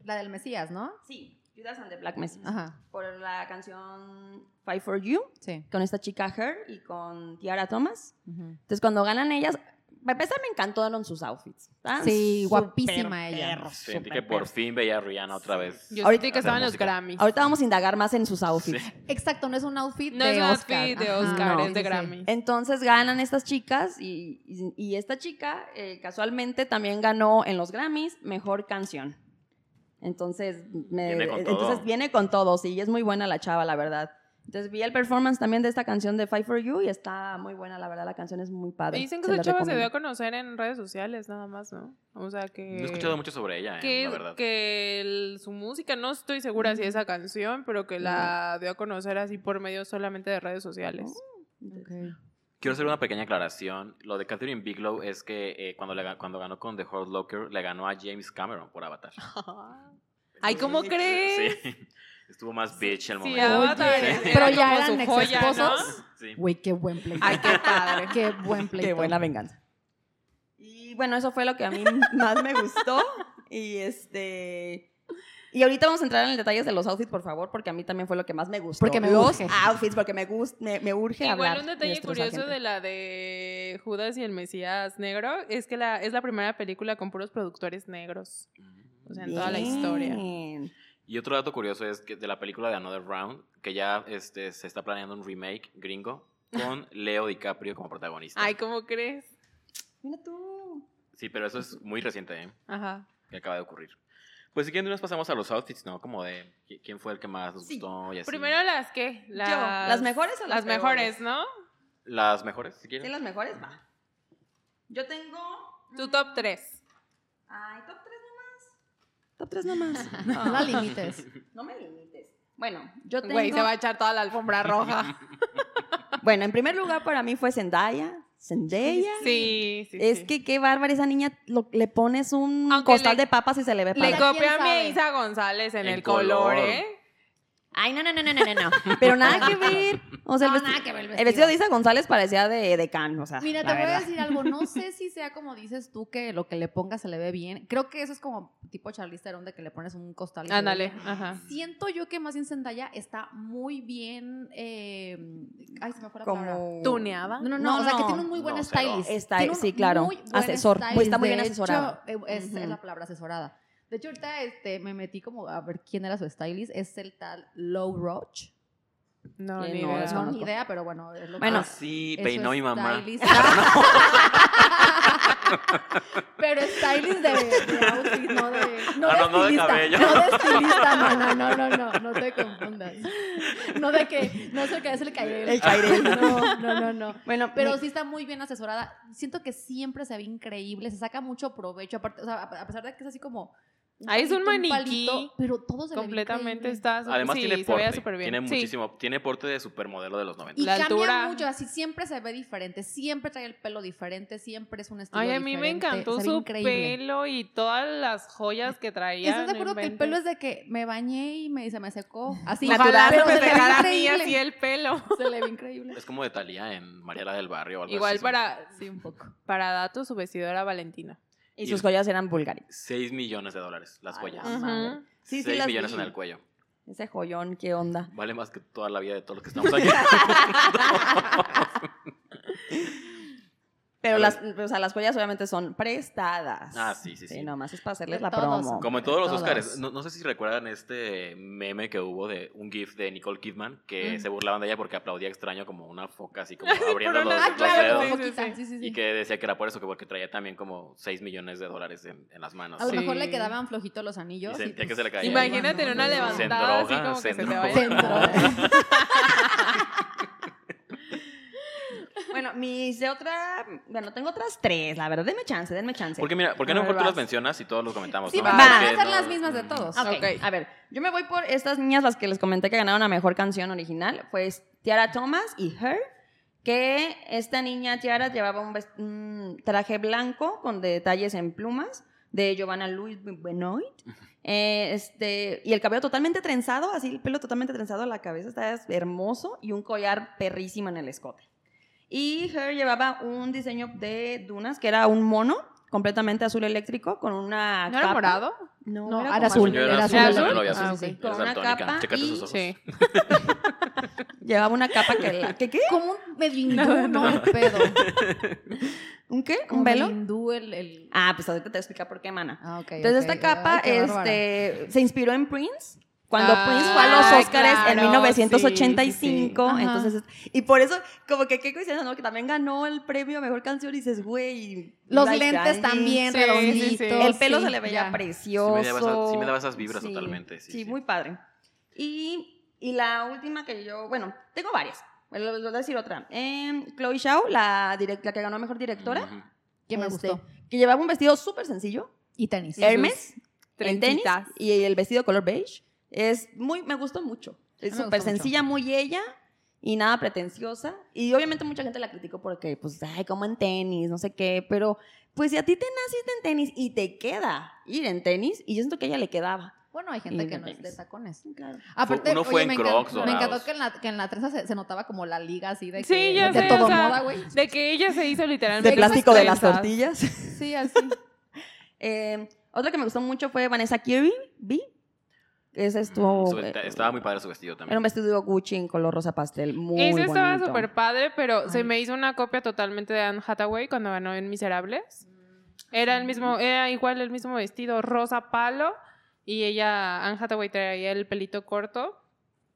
La del Mesías, ¿no? Sí, Judas and the Black Messiah. Ajá, Por la canción Fight for You sí. con esta chica Her y con Tiara Thomas. Ujú. Entonces, cuando ganan ellas, para empezar, me encantaron sus outfits. Sí, guapísima ella. perros, Sentí que por perros. fin veía a Rihanna otra vez. Yo Ahorita- que estaban los música. Grammys. Ahorita vamos a indagar más en sus outfits. Sí. Exacto, no es un outfit no de es un Oscar. outfit de Ajá. Oscar, No. es de Sí, sí. Grammy. Entonces ganan estas chicas y, y- y esta chica eh, casualmente también ganó en los Grammys mejor canción. Entonces, me- Viene con todo. entonces viene con todo, sí, y es muy buena la chava, la verdad. Entonces vi el performance también de esta canción de Fight for You y está muy buena, la verdad, la canción es muy padre. Dicen que se esa chava se dio a conocer en redes sociales, nada más, ¿no? O sea que. No he escuchado mucho sobre ella, eh, que, la verdad. que el- su música, no estoy segura si esa canción, pero que la dio a conocer así por medio solamente de redes sociales. Ok. Quiero hacer una pequeña aclaración. Lo de Catherine Bigelow es que eh, cuando, le, cuando ganó con The Hurt Locker, le ganó a James Cameron por Avatar. Ay, ¿cómo crees? Sí. Estuvo más bitch el Sí, momento. Avatar Oye, era pero ya eran su joya, ¿no? exesposos. Sí. Güey, qué buen pleito. Ay, qué padre. Qué buen pleito. Qué buena venganza. Y bueno, eso fue lo que a mí más me gustó. Y este. Y ahorita vamos a entrar en el detalles de los outfits, por favor, porque a mí también fue lo que más me gustó. Porque me los urge. outfits, porque me, gust, me, me urge hablar. Igual un de detalle nuestros curioso agentes. de la de Judas y el Mesías Negro es que la, es la primera película con puros productores negros. O sea, en toda la historia. Y otro dato curioso es que de la película de Another Round, que ya este, se está planeando un remake gringo con Leo DiCaprio como protagonista. Ay, ¿cómo crees? Mira tú. Sí, pero eso es muy reciente, ¿eh? Ajá. que acaba de ocurrir. Pues si quieren, nos pasamos a los outfits, ¿no? Como de qui- quién fue el que más nos Sí. gustó y así. Primero las que las, ¿las mejores o las las mejores? ¿no? Las mejores, si ¿Sí, quieren. las mejores? Va. Yo tengo. Tu top 3. Ay, top 3 nomás. Top 3 nomás. No la limites. No me limites. Bueno, yo tengo. Güey, se va a echar toda la alfombra roja. Bueno, en primer lugar para mí fue Zendaya. Zendaya. Sí, sí. Es sí. que qué bárbara esa niña. lo- le pones un Aunque costal le- de papas y se le ve Le copia a mi Isa González en En el color, color. ¿eh? Ay, no, no, no, no, no, no, no. Pero nada que ver. O sea, el, No, vesti- nada que ver el el vestido de Isa González parecía de, de Can, o sea. Mira, te voy a verdad. decir algo. No sé si sea como dices tú que lo que le pongas se le ve bien. Creo que eso es como tipo Charlize Theron de que le pones un costal. Ándale, ajá. Siento yo que más bien Zendaya está muy bien. eh, ay, se me fue la palabra. Como. ¿Tuneada? No, no, no, No, o sea, que tiene un muy buen stylist. Está- Tiene un sí, claro. muy buen Asesor, muy- está muy bien asesorado. hecho, eh, es la palabra asesorada. De hecho, ahorita este, me metí como a ver quién era su stylist. Es el tal Low Roach. No, ni no, idea. No, ni idea, pero bueno, es lo Bueno, que sí, peinó mi mamá. pero stylist de, de outfit, no de. No, Ah, de no, no de cabello. No de estilista, no, no, no, no, no, no te confundas. No de que, no es el que es el Cairel. El Cairel. No, no, no, no. Bueno, Pero mi- sí está muy bien asesorada. Siento que siempre se ve increíble, se saca mucho provecho. Aparte, o sea, a pesar de que es así como. Ah, es un maniquí. palito, pero todo se Completamente increíble. está. Además sí, tiene se porte. veía bien. Tiene Sí. muchísimo, tiene porte de supermodelo de los 90. Y La cambia altura. mucho, así siempre se ve diferente, siempre trae el pelo diferente, siempre es un estilo Ay, a mí me diferente, encantó su increíble. pelo y todas las joyas que traía. ¿Estás de acuerdo que el pelo es de que me bañé y me, se me secó? Así, Ojalá pero se me se le ve dejara a mí así el pelo. Se le ve increíble. Es como de Talía en Mariela del Barrio o algo Igual así. para, Sí, un poco. para datos, su vestido era Valentina. Y sus joyas eran Bulgari. 6 millones de dólares las joyas. la madre. Ujú. Sí, sí, 6 las millones vi. en el cuello. Ese joyón, qué onda. Vale más que toda la vida de todos los que estamos aquí. Pero las, o sea, las joyas obviamente son prestadas. Ah, sí, sí, sí. nomás es para hacerles De la todos. promo. Como en todos los Todos. Oscars. No, no sé si recuerdan este meme que hubo de un GIF de Nicole Kidman que Mm. se burlaban de ella porque aplaudía extraño como una foca, así como abriendo los, no- los claro, dedos. como Sí, sí, sí. Sí, sí, sí. Y que decía que era por eso, que porque traía también como 6 millones de dólares en, en las manos. A lo Sí. mejor le quedaban flojitos los anillos. Y sentía que se le caía. Imagínate en una Se levantada así como se que vaya. Se endroga. Bueno, mis de otra. Bueno, tengo otras tres, la verdad. Denme chance, denme chance. Porque mira, ¿por qué A no ver, mejor tú las mencionas y todos los comentamos? Sí, ¿no? van va. a ser no- las mismas de todos. A ver, yo me voy por estas niñas, las que les comenté que ganaron la mejor canción original. Pues Tiara Thomas y Her. Que esta niña Tiara llevaba un, vest- un traje blanco con detalles en plumas de Giovanna Louis Benoit. Eh, este, y el cabello totalmente trenzado, así el pelo totalmente trenzado, la cabeza está hermoso y un collar perrísimo en el escote. Y Her llevaba un diseño de dunas que era un mono completamente azul eléctrico con una ¿No era capa. morado? No, No, era era azul, era azul, azul. veía Ah, azul. ok. Eres Con una capa y- sus ojos. Sí. Llevaba una capa que la, ¿qué qué? Como un medio hindú, No, no, el pedo. ¿Un qué? ¿Un velo? el... el- Ah, pues ahorita te voy a explicar por qué, mana. Ah, ok, Entonces esta capa Ay, este, se inspiró en Prince. Cuando Ah, Prince fue a los Oscars en claro, 1985, sí, sí. Entonces y por eso como que qué coincidencia, ¿no? Que también ganó el premio a mejor canción y dices, güey, Los Life lentes Grinding. también Sí, sí, redonditos. sí. El pelo sí, se le veía ya. precioso. Sí me daba esa- sí me daba esas vibras totalmente, sí, sí. muy padre. Y, y la última que yo, bueno, tengo varias. Les voy a decir otra. Eh, Chloe Zhao, la, direct- la que ganó mejor directora, Ujú. Que me este, gustó. que llevaba un vestido súper sencillo, Y tenis. Hermes, en tenis, y el vestido color beige. Es muy, me gustó mucho. Es súper mucho. sencilla, muy ella y nada pretenciosa. Y obviamente mucha gente la criticó porque, pues, ay, como en tenis, no sé qué. Pero, pues, si a ti te naciste en tenis y te queda ir en tenis, y yo siento que a ella le quedaba. Bueno, hay gente Y que de no es de tacones. Claro. Aparte, uno fue oye, en me, Crocs encantó, me encantó que en la, que en la trenza se, se notaba como la liga así de que, Sí, ya de sé, todo o sea, moda, güey. De que ella se hizo literalmente. De plástico de las tortillas. Sí, así. Eh, otra que me gustó mucho fue Vanessa Kirby. Ese estuvo. Su- eh, Estaba muy padre su vestido Era un también. vestido Gucci en color rosa pastel. Muy Ese estaba bonito. súper padre, pero se me hizo una copia totalmente de Anne Hathaway cuando ganó en Miserables. Era el mismo, era igual el mismo vestido rosa palo y ella, Anne Hathaway traía el pelito corto,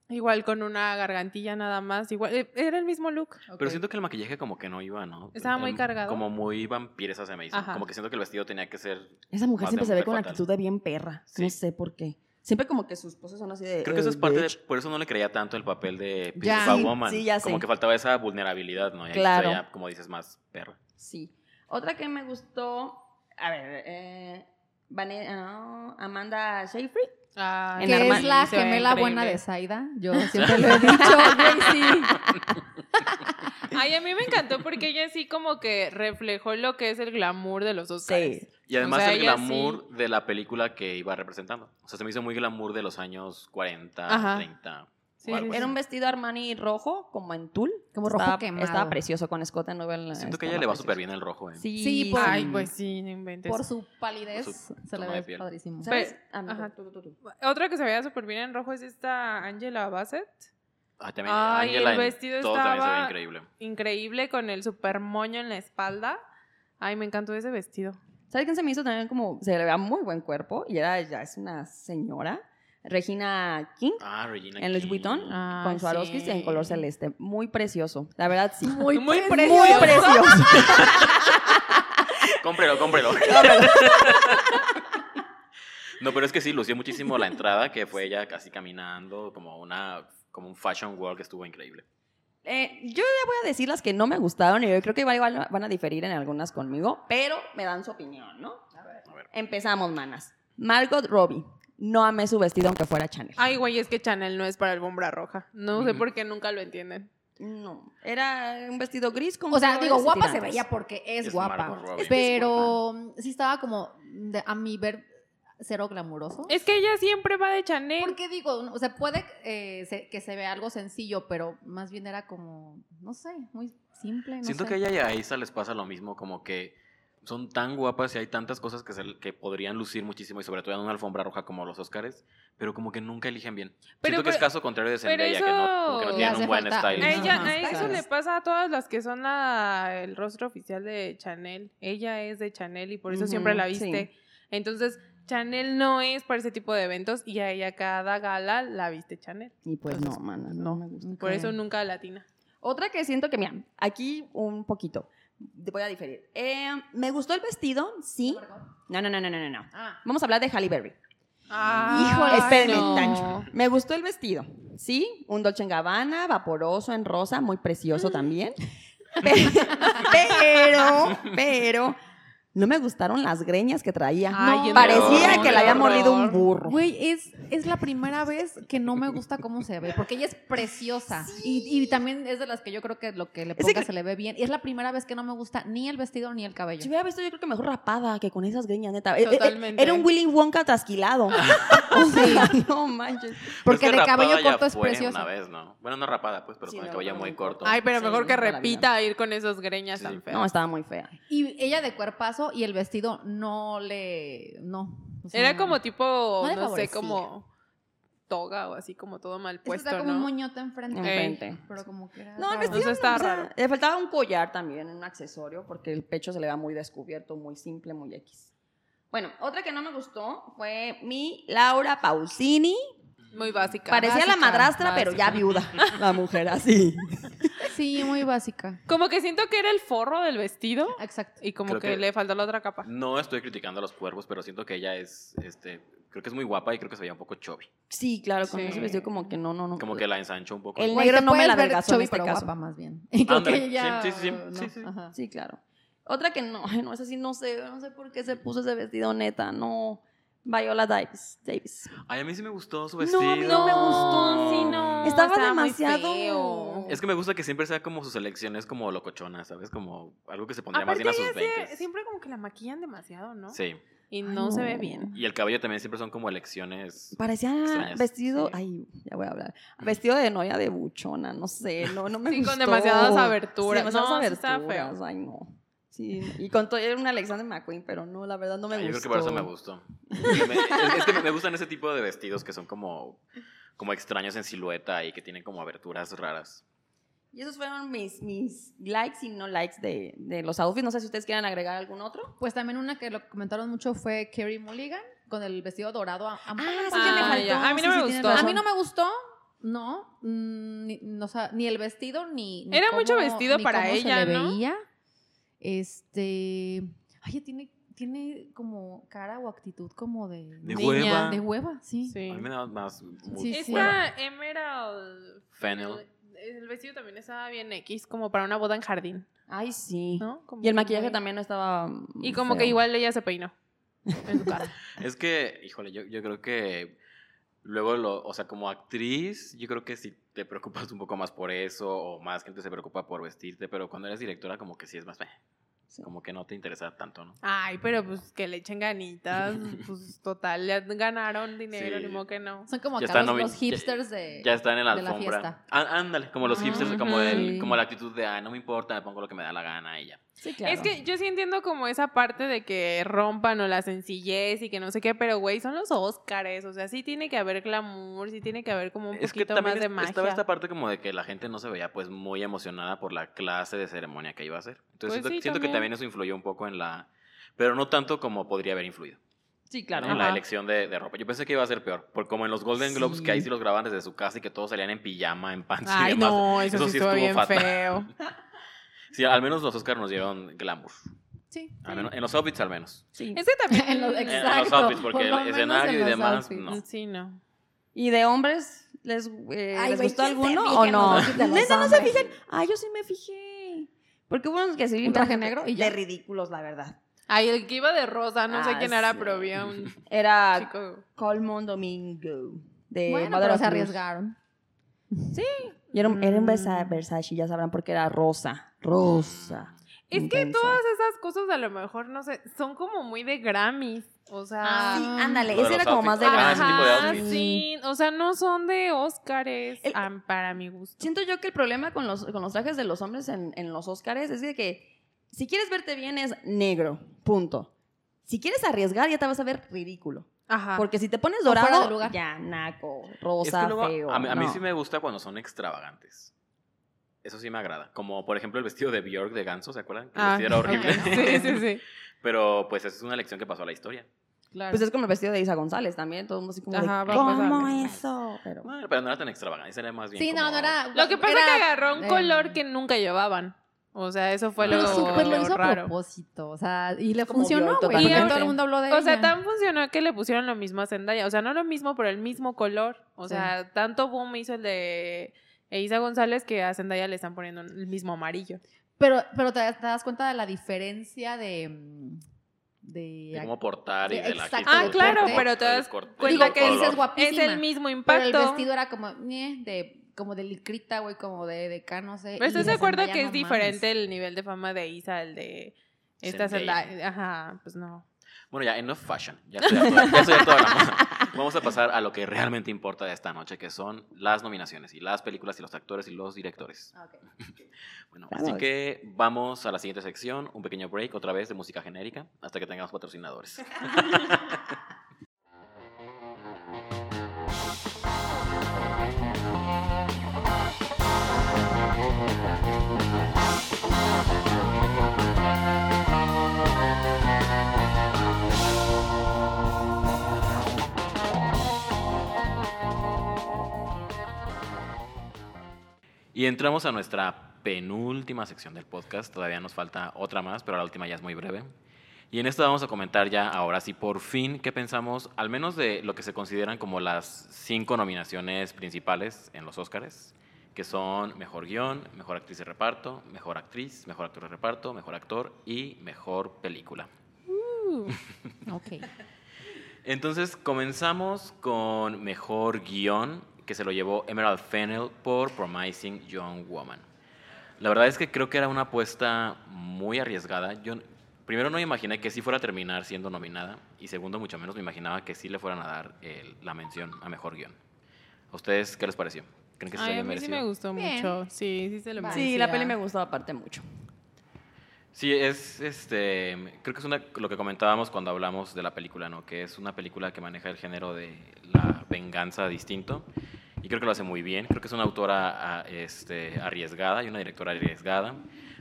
igual con una gargantilla nada más, igual, eh, era el mismo look. Pero siento que el maquillaje como que no iba, ¿no? Estaba muy Em, cargado. Como muy vampiresa se me hizo. Ajá. Como que siento que el vestido tenía que ser... Esa mujer siempre se ve con fatal. actitud de bien perra. No sé por qué. Siempre como que sus poses son así de. Creo que eso es parte de... Por eso no le creía tanto el papel de Sí, Woman. sí, ya Como sé. que faltaba esa vulnerabilidad, ¿no? Y Claro. como dices, más perra. Sí. Otra que me gustó. A ver. Eh, Vane- ah, Amanda Seyfried. En que es la gemela buena de Zaida. Yo siempre lo he dicho, sí. Ay, a mí me encantó porque ella sí como que reflejó lo que es el glamour de los Oscars. Sí. Y además O sea, el glamour de la película que iba representando. O sea, se me hizo muy glamour de los años 40, Ajá. 30. Sí, sí, Era un vestido Armani rojo, como en tul. Como rojo estaba, quemado. Estaba precioso con escote nuevo. en la- Siento que a estaba ella le va súper bien el rojo, ¿eh? Sí, Sí, por- Ay, pues sí, no inventes. Por su palidez Por su se le ve padrísimo. ¿Sabes? Pero- Ah, ajá. tú, tú, tú. Otra que se veía súper bien en rojo es esta Angela Bassett. Ah, también Ay, Angela el vestido todo también se ve estaba- increíble. Increíble con el super moño en la espalda. Ay, me encantó ese vestido. ¿Sabes quién se me hizo también como, se le veía muy buen cuerpo? Y era, ya es una señora, Regina King, Ah, Regina en Louis King. Vuitton, Ah, con Swarovski sí. en color celeste. Muy precioso, la verdad sí. Muy, Muy precioso. Muy precioso. Cómprelo, cómprelo. no, pero es que sí, lució muchísimo la entrada, que fue ella casi caminando, como una como un fashion walk que estuvo increíble. Eh, yo ya voy a decir las que no me gustaron y yo creo que igual, igual van a diferir en algunas conmigo, pero me dan su opinión, ¿no? A ver. Empezamos, manas. Margot Robbie. No amé su vestido aunque fuera Chanel. Ay, güey, es que Chanel no es para alfombra roja. No sé por qué nunca lo entienden. No, era un vestido gris con O sea, digo, guapa se veía porque es, Es guapa. Margot Robbie. Es que es Pero sí estaba como, de- a mi ver, cero glamuroso. Es que ella siempre va de Chanel. Porque digo, o sea, puede eh, que se vea algo sencillo, pero más bien era como, no sé, muy simple. No Siento sé. que a ella y a Isa les pasa lo mismo, como que son tan guapas y hay tantas cosas que, se- que podrían lucir muchísimo y sobre todo en una alfombra roja como los Oscars, pero como que nunca eligen bien. Pero- Siento que es caso contrario de Zendaya, que no, como que no eso- Le tienen un buen falta- style. A ella, a eso le pasa a todas las que son la, el rostro oficial de Chanel. Ella es de Chanel y por eso siempre la sí. viste. Entonces, Chanel no es para ese tipo de eventos y a ella cada gala la viste Chanel. Y pues Entonces, no, mana, no me gusta. Por eso nunca latina. Otra que siento que, mira, aquí un poquito, te voy a diferir. Eh, me gustó el vestido, sí. No, no, no, no, no, no. Ah, Vamos a hablar de Halle Berry. Híjole, Espérenme, no. Tancho. Me gustó el vestido, sí. Un Dolce Gabbana, vaporoso, en rosa, muy precioso también. Pe- Pero, pero, no me gustaron las greñas que traía. Ay, No, parecía no, que le había mordido un burro. Güey, es, es la primera vez que no me gusta cómo se ve, porque ella es preciosa. Y, y también es de las que yo creo que lo que le ponga que- se le ve bien. Y es la primera vez que no me gusta ni el vestido ni el Si cabello. hubiera visto, yo creo que mejor rapada que con esas greñas, neta. Eh, eh, Totalmente. Era un Willy Wonka trasquilado. no manches. Porque de cabello corto es fue preciosa. Una vez, ¿no? Bueno, no rapada, pues, pero Sí, con el cabello muy corto. Ay, pero Sí, mejor que repita ir con esos greñas Sí. tan feas. No, estaba muy fea. Y ella de cuerpazo y el vestido no le. No. O sea, Era como tipo, no no, sé, como toga o así como todo mal puesto, está como un ¿no? moñote enfrente. Enfrente. Pero como que era. No, el vestido Entonces está o sea, raro. Le faltaba un collar también, un accesorio, porque el pecho se le va muy descubierto, muy simple, muy X. Bueno, otra que no me gustó fue mi Laura Pausini. Muy básica. Parecía la Básica, madrastra, pero ya básica. viuda. La mujer así. Sí, muy básica. Como que siento que era el forro del vestido Exacto. y como que, que- le faltó la otra capa. No estoy criticando a los cuervos, pero siento que ella es, este, creo que es muy guapa y creo que se veía un poco chubby. Sí, claro, con Sí. ese vestido como que no, no, no. Como que la ensanchó un poco. El negro no me la adelgazó en este pero caso. guapa más bien. Y creo Ándale, que ella, sí, sí, sí, no, sí, sí. ajá. Sí, claro. Otra que no, no, esa sí no sé, no sé por qué se puso ese vestido neta, no. Viola Davis. Davis. Ay, a mí sí me gustó su No, a vestido. mí no me gustó. sí, no. Estaba demasiado- feo. Es que me gusta que siempre sea como sus elecciones como locochonas, ¿sabes? Como algo que se pondría Aparte más bien a ella sus sí- 20. siempre como que la maquillan demasiado, ¿no? Sí. Y Ay, no, se ve bien. Y el cabello también siempre son como elecciones. Parecía Extrañas, vestido, sí. ay, ya voy a hablar. Vestido de novia de buchona, no sé, no, no me Sí, con gustó. demasiadas aberturas. Sí, demasiadas No, aberturas, feo. ay, no. Sí, y con todo, era una Alexander McQueen, pero no, la verdad no me Ay, yo gustó. creo que por eso me gustó. Me- es, es que me- gustan ese tipo de vestidos que son como, como extraños en silueta y que tienen como aberturas raras. Y esos fueron mis, mis likes y no likes de, de los outfits. No sé si ustedes quieren agregar algún otro. Pues también una que lo comentaron mucho fue Carrie Mulligan con el vestido dorado. a- a- sí que me faltó. ya. A mí no me gustó. A mí no me gustó. No, mm, ni, no, o sea, ni el vestido ni. ni Era mucho cómo- vestido ni para cómo ella, se le ¿no? veía. Este. Ay, tiene, tiene como cara o actitud como de. De Niña. hueva. De hueva, sí. Sí. A mí me da más. Sí, sí. Esta Emerald Fennel. El, el vestido también estaba bien X, como para una boda en jardín, Ay, sí. ¿no? Como Y el que maquillaje muy- también no estaba. Y como feo. que igual ella se peinó en su cara. Es que, híjole, yo, yo creo que luego, lo, o sea, como actriz, yo creo que si te preocupas un poco más por eso, o más gente se preocupa por vestirte, pero cuando eres directora, como que sí es más, eh, Sí. como que no te interesa tanto, ¿no? Ay, pero pues que le echen ganitas, pues total, ya ganaron dinero, Sí. ni modo que no. Son como Ya acá los, los ya- hipsters de. Ya está en la alfombra. ándale, como los hipsters, como, el- Sí. como la actitud de, ah, no me importa, me pongo lo que me da la gana y ya. Sí, claro. Es que yo sí entiendo como esa parte de que rompan o la sencillez y que no sé qué, pero güey, son los Óscares, o sea, sí tiene que haber glamour, sí tiene que haber como un Es que poquito también más de es- magia. estaba esta parte como de que la gente no se veía pues muy emocionada por la clase de ceremonia que iba a hacer. Entonces Pues siento, sí, siento que también. también eso influyó un poco en la... Pero no tanto como podría haber influido. Sí, claro. en la elección de, de ropa. Yo pensé que iba a ser peor. Por como en los Golden Globes, que ahí Sí. sí los grababan desde su casa y que todos salían en pijama, en pants y Ay, demás. no, eso, Eso sí sí estuvo estuvo bien fatal. feo. Sí, al menos los Oscars nos dieron glamour. Sí. Al menos- en los outfits al menos. Sí. Es que también... En los- En- en los Exacto, outfits, porque por lo el escenario en y demás, outfits. no. Sí, no. ¿Y de hombres les, eh, Ay, ¿les gustó ¿quién se alguno o no? Neta, no se fijan. Ay, yo sí me fijé. Porque hubo unos que sí. ¿Un traje negro y ya? De ridículos, la verdad. Ay, el que iba de rosa, no sé Ah, quién era, sí. pero había un Era chico... Colmon Domingo. De Bueno, Mother pero se arriesgaron. Y era, un- era un Mm. Versa- Versace, ya sabrán por qué era rosa. Rosa. Es que todas esas cosas a lo mejor, no sé, son como muy de Grammys. O sea... Sí, ándale. Lo de Ese era como más de outfits. Ah, sí. O sea, no son de Óscares, ah, para mi gusto. Siento yo que el problema con los, con los trajes de los hombres en, en los Oscars es de que si quieres verte bien es negro, punto. Si quieres arriesgar ya te vas a ver ridículo. Ajá. Porque si te pones dorado, lugar. ya naco, Es rosa, que luego, feo. a, mí, a mí sí me gusta cuando son extravagantes. Eso sí me agrada. Como por ejemplo el vestido de Björk de Ganso, ¿se acuerdan? Que el Ah, vestido era horrible. ok. Sí, sí, sí. Pero pues esa es una lección que pasó a la historia. Claro. Pues es como el vestido de Isa González también, todo el mundo así como Ajá, de, a. ¿cómo eso? Pero, Bueno, pero no era tan extravagante, era más bien sí, no, como- no era. Lo que pasa era, es que agarró un color que nunca llevaban. O sea, eso fue Pero lo, Pero súper lo hizo a raro. propósito. O sea, y le Como funcionó, güey. Porque todo el mundo habló de O sea, ella. tan funcionó que le pusieron lo mismo a Zendaya. O sea, no lo mismo, pero el mismo color. O Sí. sea, tanto boom hizo el de Isa González que a Zendaya le están poniendo el mismo amarillo. Pero, pero te, te das cuenta de la diferencia de... mm, De, De cómo portar y de la actitud, Ah, claro, corte, pero te das corte, cuenta que dices es guapísima. el mismo Pero impacto. el vestido era como, de, como de licrita, güey, como de, de acá, no sé. Pero estás de acuerdo que es diferente el nivel de fama de Isa, el de esta Zendaya. Zendaya. Ajá, pues no. Bueno, ya, enough fashion. Ya estoy ya estoy harto de la moda. Vamos a pasar a lo que realmente importa de esta noche, que son las nominaciones y las películas y los actores y los directores. Ah, ok. Bueno, así que vamos a la siguiente sección, un pequeño break otra vez de música genérica, hasta que tengamos patrocinadores. Y entramos a nuestra penúltima sección del podcast. Todavía nos falta otra más, pero la última ya es muy breve. Y en esta vamos a comentar ya, ahora sí, por fin, qué pensamos, al menos de lo que se consideran como las cinco nominaciones principales en los Oscars, que son Mejor Guión, Mejor Actriz de Reparto, Mejor Actriz, Mejor Actor de Reparto, Mejor Actor y Mejor Película. Ok. Entonces comenzamos con Mejor Guión, que se lo llevó Emerald Fennell por Promising Young Woman. La verdad es que creo que era una apuesta muy arriesgada. Yo primero no me imaginé que sí fuera a terminar siendo nominada y segundo mucho menos me imaginaba que sí le fueran a dar el- la mención a Mejor Guión. ¿A ustedes qué les pareció? ¿Creen que sí Ay, se a mí sí me gustó Bien. mucho. Sí, sí se lo merecía. Sí, la peli me gustó aparte mucho. Sí, es este. Creo que es una, lo que comentábamos cuando hablamos de la película, ¿no? Que es una película que maneja el género de la venganza distinto. Y creo que lo hace muy bien. Creo que es una autora a- este, arriesgada y una directora arriesgada.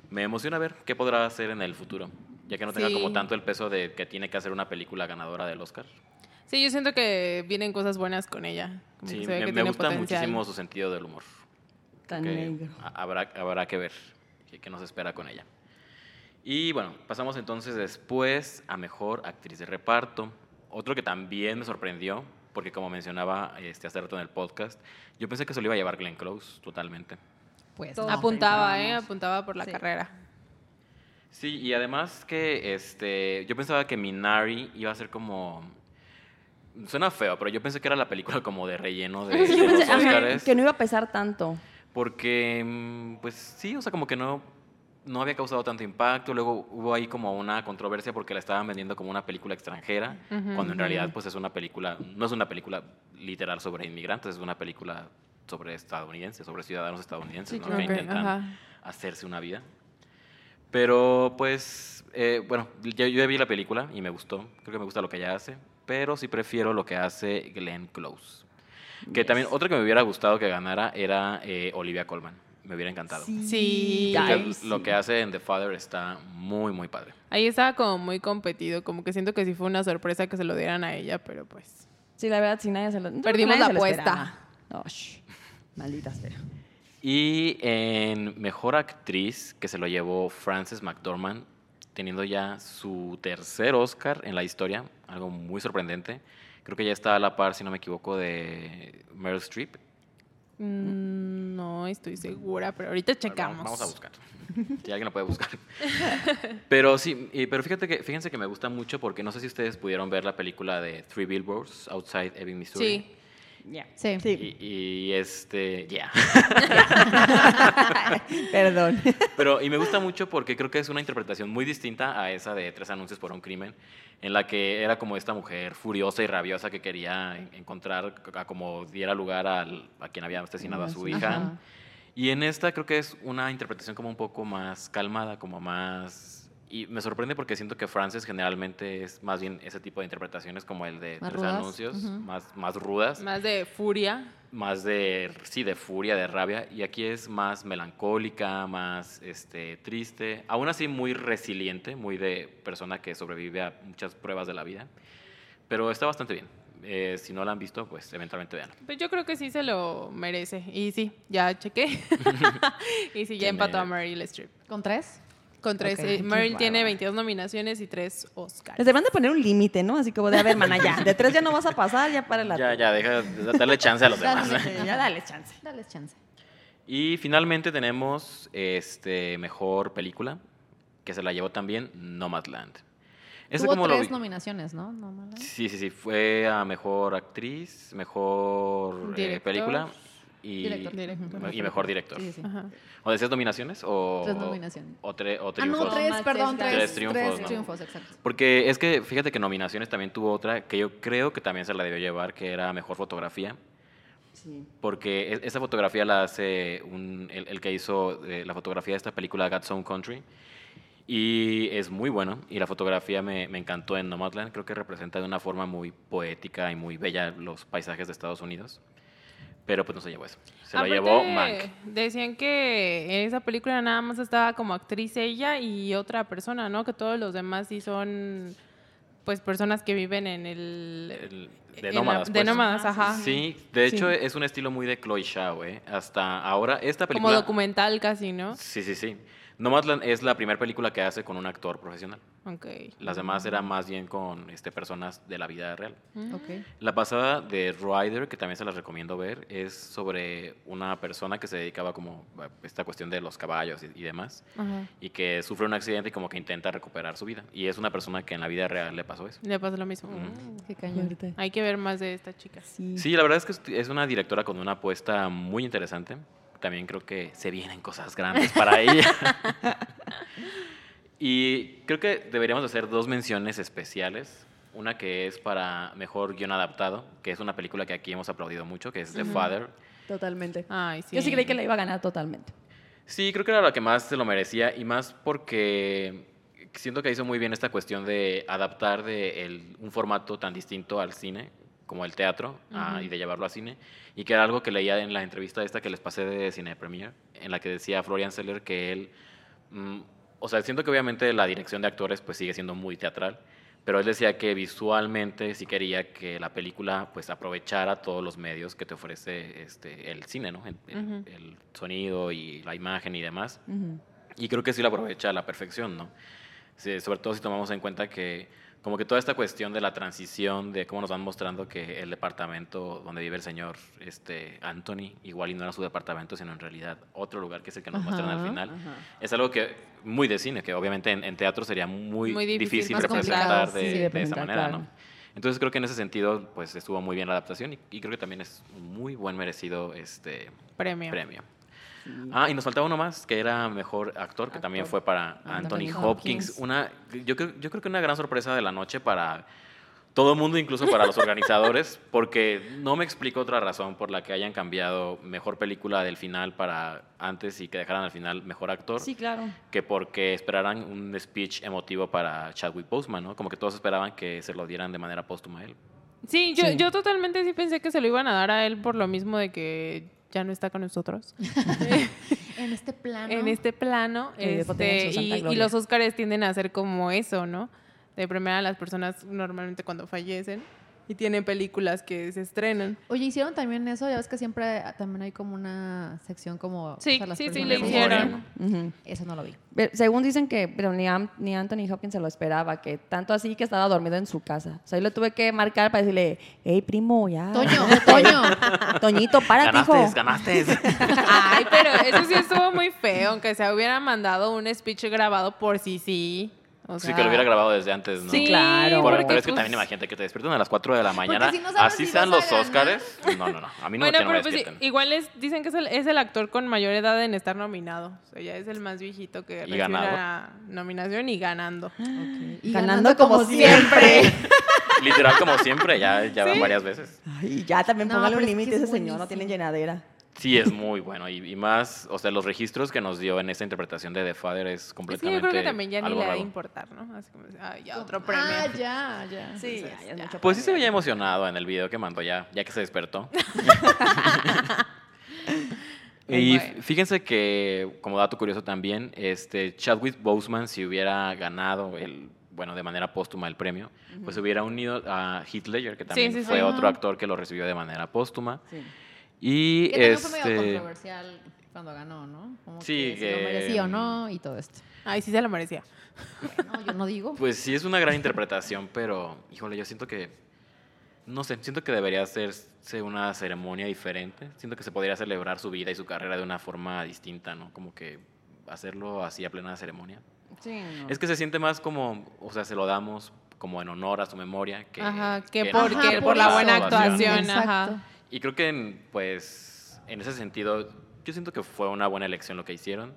Me emociona ver qué podrá hacer en el futuro, ya que no tenga Sí. como tanto el peso de que tiene que hacer una película ganadora del Oscar. Sí, yo siento que vienen cosas buenas con ella. Como Sí, que me, que me tiene gusta potencial. muchísimo su sentido del humor. Tan negro. ha- habrá, habrá que ver qué, qué nos espera con ella. Y bueno, pasamos entonces después a Mejor Actriz de Reparto. Otro que también me sorprendió, porque como mencionaba este, hace rato en el podcast, yo pensé que se lo iba a llevar Glenn Close totalmente. Pues Todos. Apuntaba, ¿eh? Apuntaba por la Sí. carrera. Sí, y además que este, yo pensaba que Minari iba a ser como... Suena feo, pero yo pensé que era la película como de relleno de, de los Oscars. que no iba a pesar tanto. Porque, mm, pues sí, o sea, como que no, no había causado tanto impacto. Luego hubo ahí como una controversia porque la estaban vendiendo como una película extranjera, cuando en realidad pues es una película, no es una película literal sobre inmigrantes, es una película sobre estadounidenses, sobre ciudadanos estadounidenses, Sí, ¿no? claro. que intentan ajá. hacerse una vida. Pero pues, eh, bueno, yo, yo vi la película y me gustó, creo que me gusta lo que ella hace, pero sí prefiero lo que hace Glenn Close. Que también, otra que me hubiera gustado que ganara era eh, Olivia Colman. Me hubiera encantado. Sí. Ay, Lo sí. que hace en The Father está muy, muy padre. Ahí estaba como muy competido, como que siento que sí fue una sorpresa que se lo dieran a ella, pero pues... Sí, la verdad, sí, nadie se lo... Perdimos la apuesta. No. Maldita sea. Y en Mejor Actriz, que se lo llevó Frances McDormand, teniendo ya su tercer Oscar en la historia, algo muy sorprendente. Creo que ya está a la par, si no me equivoco, de Meryl Streep. Mm, no estoy segura, pero ahorita checamos. Vamos, vamos a buscar. Si alguien lo puede buscar. Pero sí, y- pero fíjate que, fíjense que me gusta mucho porque no sé si ustedes pudieron ver la película de Three Billboards Outside Ebbing, Missouri. Sí. Ya. Sí. Sí. Y, y este, ya. Perdón. Pero, y me gusta mucho porque creo que es una interpretación muy distinta a esa de Tres Anuncios por un Crimen, en la que era como esta mujer furiosa y rabiosa que quería en- encontrar a como diera lugar al- a quien había asesinado a su hija. Ajá. Y en esta creo que es una interpretación como un poco más calmada, como más... Y me sorprende porque siento que Frances generalmente es más bien ese tipo de interpretaciones como el de Más Tres rudas, Anuncios, ujú. más, más rudas Más de furia. más de, sí, de furia, de rabia, y aquí es más melancólica, más este, triste, aún así muy resiliente, muy de persona que sobrevive a muchas pruebas de la vida, pero está bastante bien. Eh, si no la han visto, pues eventualmente vean. Pues yo creo que sí se lo merece. Y sí, ya chequé. y sí, ya empató a Meryl Streep. ¿Con tres? Con tres. Ok, eh, qué Meryl tiene bárbara. 22 nominaciones y tres Oscars. Les deberían de poner un límite, ¿no? Así como de, a ver, mana, ya. De tres ya no vas a pasar, ya para la... Ya, ya, deja, darle chance a los demás. Dale, ya dale chance. Dales chance. Y finalmente tenemos este mejor película, que se la llevó también Nomadland. Ese Tuvo como tres nominaciones, ¿no? Sí, sí, sí. Fue a mejor actriz, mejor eh, película y, Director. Director. y mejor director. Sí, sí. ¿O decías nominaciones o, Tres nominaciones. o, tre- o Ah, triunfos? no, tres, perdón, tres tres. Tres triunfos, Tres ¿no? triunfos, exacto. Porque es que fíjate que nominaciones también tuvo otra que yo creo que también se la debió llevar, que era mejor fotografía. Sí. Porque e- esa fotografía la hace un- el, el que hizo eh, la fotografía de esta película, God's Own Country. Y es muy bueno. Y la fotografía me, me encantó en Nomadland. Creo que representa de una forma muy poética y muy bella los paisajes de Estados Unidos. Pero pues no se llevó eso. Se lo llevó Mank. Decían que en esa película nada más estaba como actriz ella y otra persona, ¿no? Que todos los demás sí son pues personas que viven en el... El- en de la- nómadas. de pues. nómadas, ajá. Sí, de Sí. hecho es un estilo muy de Chloe Zhao, ¿eh? Hasta ahora, esta Como película... documental casi, ¿no? Sí, sí, sí. Nomadland es la primera película que hace con un actor profesional. Ok. Las demás eran más bien con este, personas de la vida real. Mm. Ok. La pasada de Rider, que también se las recomiendo ver, es sobre una persona que se dedicaba como a esta cuestión de los caballos y, y demás, Ajá. y que sufre un accidente y como que intenta recuperar su vida. Y es una persona que en la vida real le pasó eso. Le pasa lo mismo. Ujú. Qué cañón. Hay que ver más de esta chica. Sí. Sí, la verdad es que es una directora con una apuesta muy interesante. También creo que se vienen cosas grandes para ella. y creo que deberíamos hacer dos menciones especiales. Una que es para mejor guion adaptado, que es una película que aquí hemos aplaudido mucho, que es The. Father. Totalmente. Ay, sí. Yo sí creí que la iba a ganar totalmente. Sí, creo que era la que más se lo merecía y más porque siento que hizo muy bien esta cuestión de adaptar de el- un formato tan distinto al cine como el teatro a- Ujú. y de llevarlo a cine y que era algo que leía en la entrevista esta que les pasé de Cine Premier en la que decía Florian Seller que él mm, o sea siento que obviamente la dirección de actores pues sigue siendo muy teatral pero él decía que visualmente sí quería que la película pues aprovechara todos los medios que te ofrece este el cine no el, el- Ujú. el sonido y la imagen y demás Ujú. y creo que sí lo aprovecha a la perfección, ¿no? Sí, sobre todo si tomamos en cuenta que como que toda esta cuestión de la transición, de cómo nos van mostrando que el departamento donde vive el señor este, Anthony, igual y no era su departamento, sino en realidad otro lugar que es el que nos muestran al final, Ajá. es algo que muy de cine, que obviamente en, en teatro sería muy, Muy difícil, representar de, sí, de esa manera, claro. ¿no? Entonces creo que en ese sentido pues estuvo muy bien la adaptación y, y creo que también es muy buen merecido este Premio. premio. Ah, y nos faltaba uno más, que era mejor actor, que también fue para Anthony Anthony Hopkins. Hopkins. Una, yo, creo, yo creo que una gran sorpresa de la noche para todo el mundo, incluso para los organizadores, porque no me explico otra razón por la que hayan cambiado mejor película del final para antes y que dejaran al final mejor actor, Sí, claro. que porque esperaran un speech emotivo para Chadwick Boseman, ¿no? Como que todos esperaban que se lo dieran de manera póstuma a él. Sí, yo, Sí. yo totalmente sí pensé que se lo iban a dar a él por lo mismo de que ya no está con nosotros. En este plano. en este plano. Este, y, y los Óscares tienden a ser como eso, ¿no? De primera a las personas normalmente cuando fallecen y tienen películas que se estrenan. Oye, hicieron también eso, ya ves que siempre también hay como una sección como... Sí, para las sí, sí, le hicieron. Eso no lo vi. Pero según dicen que pero ni, ni Anthony Hopkins se lo esperaba, que tanto así que estaba dormido en su casa. O sea, yo le tuve que marcar para decirle, hey, primo, ya. Toño, Toño. Toñito, párate, hijo. Ganaste, ganaste. Ay, pero eso sí estuvo muy feo, aunque se hubiera mandado un speech grabado por sí sí. O sí, que lo hubiera grabado desde antes, ¿no? Sí, Claro. Por- pero es que pues, también imagínate que te despiertan a las 4 de la mañana. si no sabes así si sean los Óscares. No, no, no. A mí no, Bueno, me pero pues sí, igual es, dicen que es el, es el actor con mayor edad en estar nominado. O sea, ya es el más viejito que recibe ganado. la nominación y ganando. Y Ganando como siempre. Literal, como siempre, ya, ya van varias veces. Ay, ya también No, póngale un límite ese señor, no tiene llenadera. Sí, es muy bueno. Y, y más, o sea, los registros que nos dio en esta interpretación de The Father es completamente. yo creo que también ya ni algo le de nuevo. importar, ¿no? Así como, ay, ya otro premio. Ah, ya, ya. Sí, Entonces, ya, ya es ya. mucho Pues sí se veía emocionado en el video que mandó ya, ya que se despertó. y fíjense que, como dato curioso también, este Chadwick Boseman, si hubiera ganado el, bueno, de manera póstuma el premio, pues hubiera unido a Heath Ledger, que también sí, sí. fue otro actor que lo recibió de manera póstuma. Y Que también fue medio este. controversial cuando ganó, ¿no? Como Sí, que, si lo que- merecía o no y todo esto. Ay, sí se lo merecía. Bueno, yo no digo. Pues sí, es una gran interpretación, pero, híjole, yo siento que No sé, siento que debería hacerse una ceremonia diferente. Siento que se podría celebrar su vida y su carrera de una forma distinta, ¿no? Como que hacerlo así a plena ceremonia. Sí, no. Es que se siente más como, o sea, se lo damos como en honor a su memoria. Que, Ajá, que porque Ajá, por por la buena actuación. actuación, Exacto. ajá. Y creo que, en, pues, en ese sentido, yo siento que fue una buena elección lo que hicieron.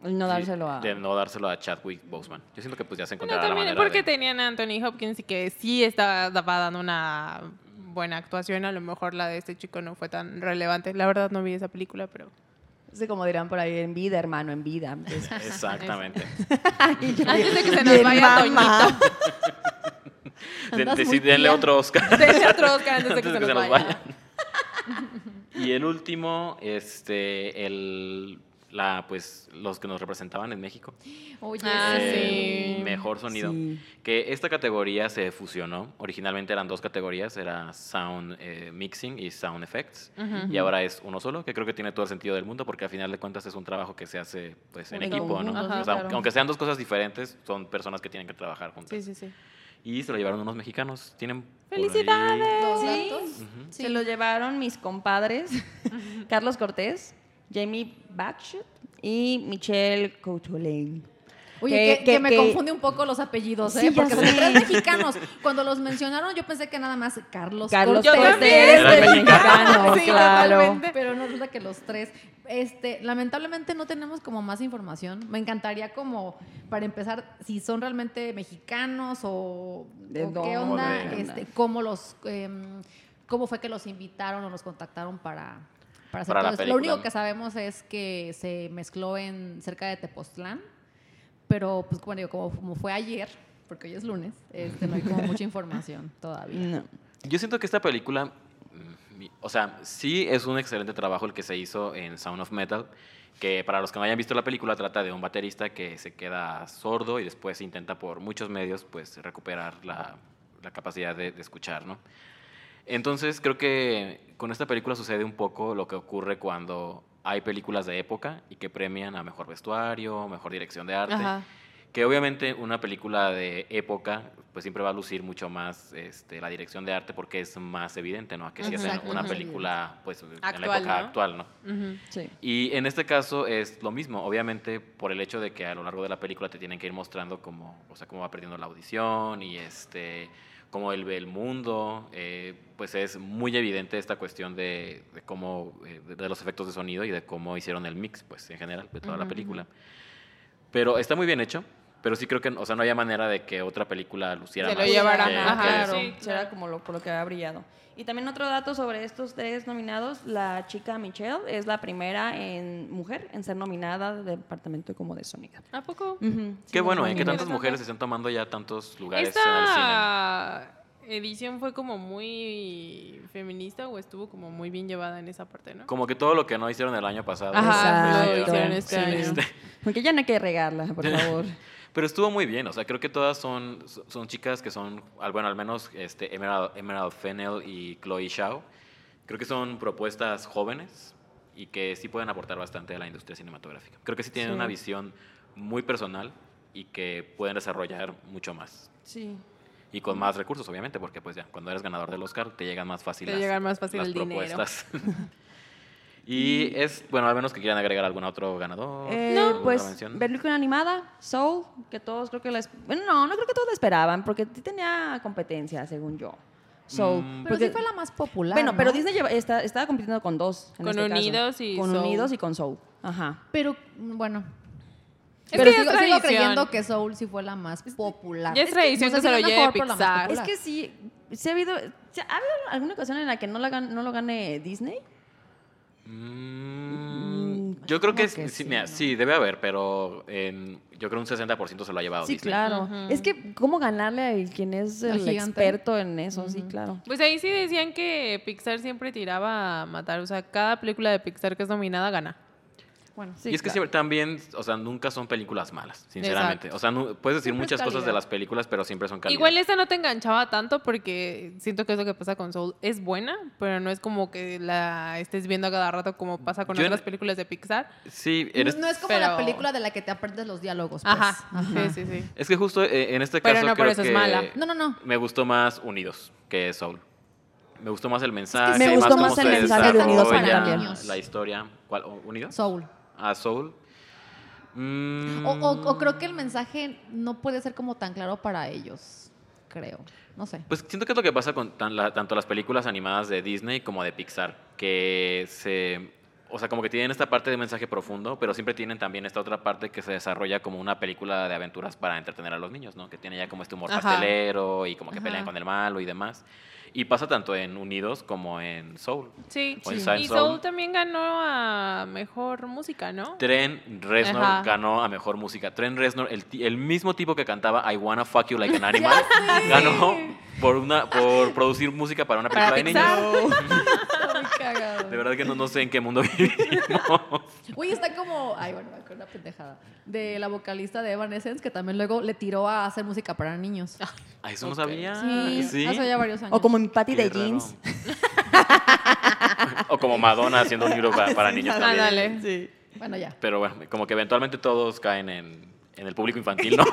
No dárselo a... De no dárselo a Chadwick Boseman. Yo siento que pues ya se encontrará la también manera porque de... tenían a Anthony Hopkins y que sí estaba dando una buena actuación, a lo mejor la de este chico no fue tan relevante. La verdad no vi esa película, pero... Sí, como dirán por ahí, en vida, hermano, en vida. Entonces, Exactamente. Antes de que se nos vaya mamá. De- Andas de- muy sí, denle otro Oscar. Denle otro Oscar antes de Antes que se nos vaya. Y el último, este, el, la, pues, los que nos representaban en México. Oye, Ah, Eh, sí. Mejor sonido. Sí. Que esta categoría se fusionó. Originalmente eran dos categorías, era Sound eh, Mixing y Sound Effects. Ujú. Y ahora es uno solo, que creo que tiene todo el sentido del mundo, porque al final de cuentas es un trabajo que se hace pues, en En equipo, ¿no? sí, O sea, claro. Aunque sean dos cosas diferentes, son personas que tienen que trabajar juntas. Sí, sí, sí. Y se lo llevaron unos mexicanos. Tienen ¡Felicidades! Sí. Se lo llevaron mis compadres, Carlos Cortés, Jamie Batchett y Michelle Coutolain. Oye, Que- que, que- que me confunde un poco los apellidos, ¿eh? Sí, Porque son tres mexicanos. Cuando los mencionaron, yo pensé que nada más Carlos, Carlos Cortés. el mexicano, Sí, claro. totalmente. Pero no resulta que los tres. Este, lamentablemente no tenemos como más información. Me encantaría como, para empezar, si son realmente mexicanos o, ¿De o qué onda, este, cómo los, em, cómo fue que los invitaron o los contactaron para, para hacer Para la todo esto. Lo único que sabemos es que se mezcló en cerca de Tepoztlán, pero pues como digo, como, como fue ayer, porque hoy es lunes, este, no hay como mucha información todavía. No. Yo siento que esta película, mm, o sea, sí es un excelente trabajo el que se hizo en Sound of Metal, que para los que no hayan visto la película trata de un baterista que se queda sordo y después intenta por muchos medios pues recuperar la, la capacidad de, de escuchar, ¿no? Entonces creo que con esta película sucede un poco lo que ocurre cuando hay películas de época y que premian a mejor vestuario, mejor dirección de arte. Ajá. Que obviamente una película de época, pues siempre va a lucir mucho más este, la dirección de arte porque es más evidente, ¿no? A que si hacen una película, pues en la época ¿no? actual, ¿no? Sí. Y en este caso es lo mismo, obviamente por el hecho de que a lo largo de la película te tienen que ir mostrando cómo, o sea, cómo va perdiendo la audición y este, cómo él ve el mundo, eh, pues es muy evidente esta cuestión de, de cómo, eh, de, de los efectos de sonido y de cómo hicieron el mix, pues en general, de toda la película. Pero está muy bien hecho, pero sí creo que, o sea, no había manera de que otra película luciera Se lo más llevara, que- ajá, que claro. sí. Será como lo, por lo que ha brillado. Y también otro dato sobre estos tres nominados, la chica Michelle es la primera en mujer en ser nominada del departamento como de sonido. ¿A poco? Ujú, sí, Qué bueno, muy ¿eh? Que tantas mujeres están tomando ya tantos lugares en el cine. Esta edición fue como muy feminista o estuvo como muy bien llevada en esa parte, ¿no? Como que todo lo que no hicieron el año pasado. Ajá, lo sí, hicieron este sí. año. Este, Aunque ya no hay que regarla, por favor. Pero estuvo muy bien, o sea, creo que todas son, son chicas que son, bueno, al menos este, Emerald, Emerald Fennell y Chloe Shao. Creo que son propuestas jóvenes y que sí pueden aportar bastante a la industria cinematográfica. Creo que sí tienen Sí. una visión muy personal y que pueden desarrollar mucho más. Sí. Y con más recursos, obviamente, porque pues ya, cuando eres ganador del Oscar, te llegan más fácil Te las, llegan más fácil las el dinero. y es, bueno, al menos que quieran agregar algún otro ganador. Eh, ¿alguna pues, película animada, Soul, que todos creo que la... Bueno, no, no creo que todos la esperaban, porque sí tenía competencia, según yo. Soul. Mm. Pero porque- sí fue la más popular. Bueno, pero ¿no? Disney lleva- está- estaba compitiendo con dos. en Con este caso. Unidos y Con Soul. Unidos y con Soul. Ajá. Pero, bueno. Es pero que ya es sigo, sigo creyendo que Soul sí fue la más popular. Ya es tradición no sé que se si lo lleve Pixar. Es que sí, sí ha habido... sí, ¿Ha habido alguna ocasión en la que no, la gan- no lo gane Disney? Mm, yo creo que, sí, sí, mira, ¿no? sí, debe haber, pero en- yo creo un 60% se lo ha llevado Sí, Disney. claro. Es que, ¿cómo ganarle a quien es el experto en eso? Sí, claro. Pues ahí sí decían que Pixar siempre tiraba a matar. O sea, cada película de Pixar que es nominada gana. Bueno. Sí, y es que claro. siempre, también, o sea, nunca son películas malas, sinceramente. Exacto. O sea, no- puedes decir Siempre es muchas cosas de las películas, pero siempre son calidad. Igual esta no te enganchaba tanto porque siento que es lo que pasa con Soul. Es buena, pero no es como que la estés viendo a cada rato como pasa con Yo en- otras películas de Pixar. Sí, eres- No, no es como pero- la película de la que te aprendes los diálogos. pues. Ajá. Sí, sí, sí. es que justo eh, en este Pero caso no por creo eso es que mala. No, no, no. me gustó más Unidos que Soul. Me gustó más el mensaje, Me gustó cómo más se el mensaje de Unidos para niños. La historia. ¿Cuál? ¿Unidos? Soul. A Soul. Mm, O, o- o creo que el mensaje no puede ser como tan claro para ellos. Creo. No sé. Pues siento que es lo que pasa con tan- la- tanto las películas animadas de Disney como de Pixar, que se, o sea, como que tienen esta parte de mensaje profundo, pero siempre tienen también esta otra parte que se desarrolla como una película de aventuras para entretener a los niños, ¿no? Que tiene ya como este humor Ajá. pastelero y como que Ajá. pelean con el malo y demás. Y pasa tanto en Unidos como en Soul. Sí. O en Y Soul. Soul. también ganó a mejor música, ¿no? Tren Reznor Ajá. ganó a mejor música. Tren Reznor, el, el mismo tipo que cantaba I Wanna Fuck You Like an Animal, ganó por, una, por producir música para una película Para de Pixar. niños. Cagado. De verdad que no, no sé en qué mundo vivimos. Güey, está como. Ay, bueno, me acuerdo una pendejada. De la vocalista de Evanescence, que también luego le tiró a hacer música para niños. A eso no sabía. Sí, Sí. hace ya varios años. O como mi Patty de raro. jeans. o como Madonna haciendo un libro para, para niños también. Ándale. Sí. Bueno, ya. Pero bueno, como que eventualmente todos caen en, en el público infantil, ¿no?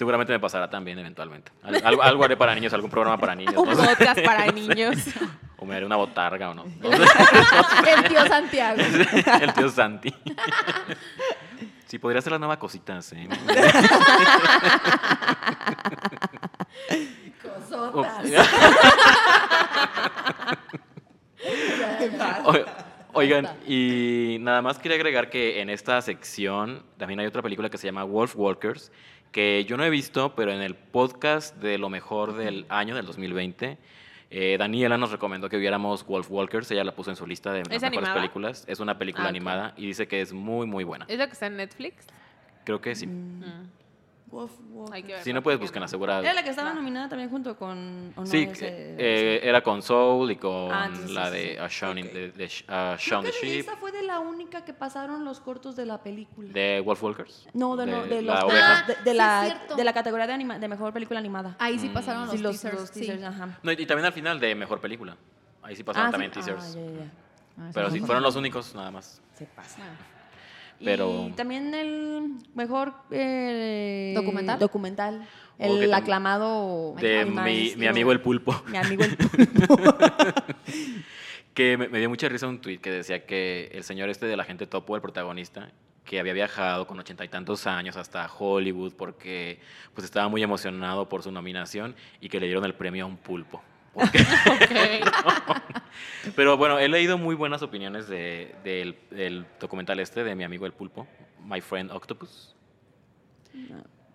Seguramente me pasará también eventualmente. Al- algo, algo haré para niños, algún programa para niños. Un no sé. podcast para niños. O me haré una botarga o no. No sé. El tío Santiago. El tío Santi. Sí, podría ser las nuevas cositas, ¿eh? Cosotas. Oigan, y nada más quería agregar que en esta sección también hay otra película que se llama Wolf Walkers, que yo no he visto, pero en el podcast de lo mejor del año, del 2020, eh, Daniela nos recomendó que viéramos Wolf Walkers, ella la puso en su lista de las mejores animada? películas. Es una película Ah, animada y dice que es muy, muy buena. ¿Es la que está en Netflix? Creo que sí. Mm. Wolf, verla Si no puedes, no. asegurada. Era la que estaba nominada también junto con. ¿o no Sí, ese- eh, era con Soul y con Ah, entonces la sí, de sí. A Shaun in- Ok. de, de uh, Shaun the de Sheep, esa fue de la única que pasaron los cortos de la película. de Wolf Walkers. no, de, no, de, los, la de, oveja. de- de Sí, la, cierto. de la categoría de, anima- de mejor película animada. Ahí sí pasaron los, sí, los, teasers. los sí. teasers, ajá. No, y, y también al final de mejor película. Ahí sí pasaron Ah, también sí. teasers. Ah, ya, ya. Ah, Pero no sí, fueron los únicos nada más. Se pasa. Pero- Y también el mejor eh, ¿Documental? documental. El aclamado De mi, amigo el pulpo. Mi amigo el pulpo. Que me, me dio mucha risa un tweet que decía que el señor este de la gente topo, el protagonista, que había viajado con ochenta y tantos años hasta Hollywood porque pues estaba muy emocionado por su nominación y que le dieron el premio a un pulpo. Porque- Pero bueno, he leído muy buenas opiniones de- del, del documental este de mi amigo el pulpo, My Friend Octopus.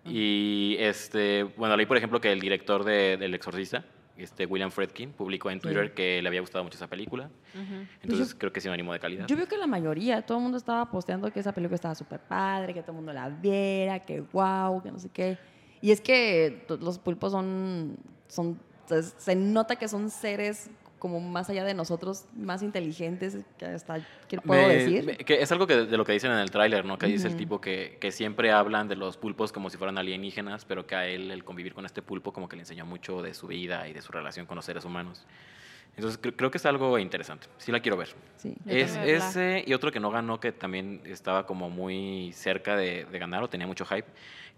Y este, bueno, leí por ejemplo que el director de, del Exorcista, este William Fredkin, publicó en Twitter Sí. que le había gustado mucho esa película. Ujú. Entonces creo que es sinónimo de calidad. Yo veo que la mayoría, todo el mundo estaba posteando que esa película estaba súper padre, que todo el mundo la viera, que wow, que no sé qué. Y es que los pulpos son, son se- se nota que son seres como más allá de nosotros, más inteligentes, que hasta, ¿qué puedo Me- decir? me- que es algo que de lo que dicen en el tráiler, ¿no? Que dice el tipo que, que siempre hablan de los pulpos como si fueran alienígenas, pero que a él el convivir con este pulpo como que le enseñó mucho de su vida y de su relación con los seres humanos. Entonces cre- creo que es algo interesante. Sí la quiero ver. Sí. Es ese y otro que no ganó, que también estaba como muy cerca de, de ganar o tenía mucho hype,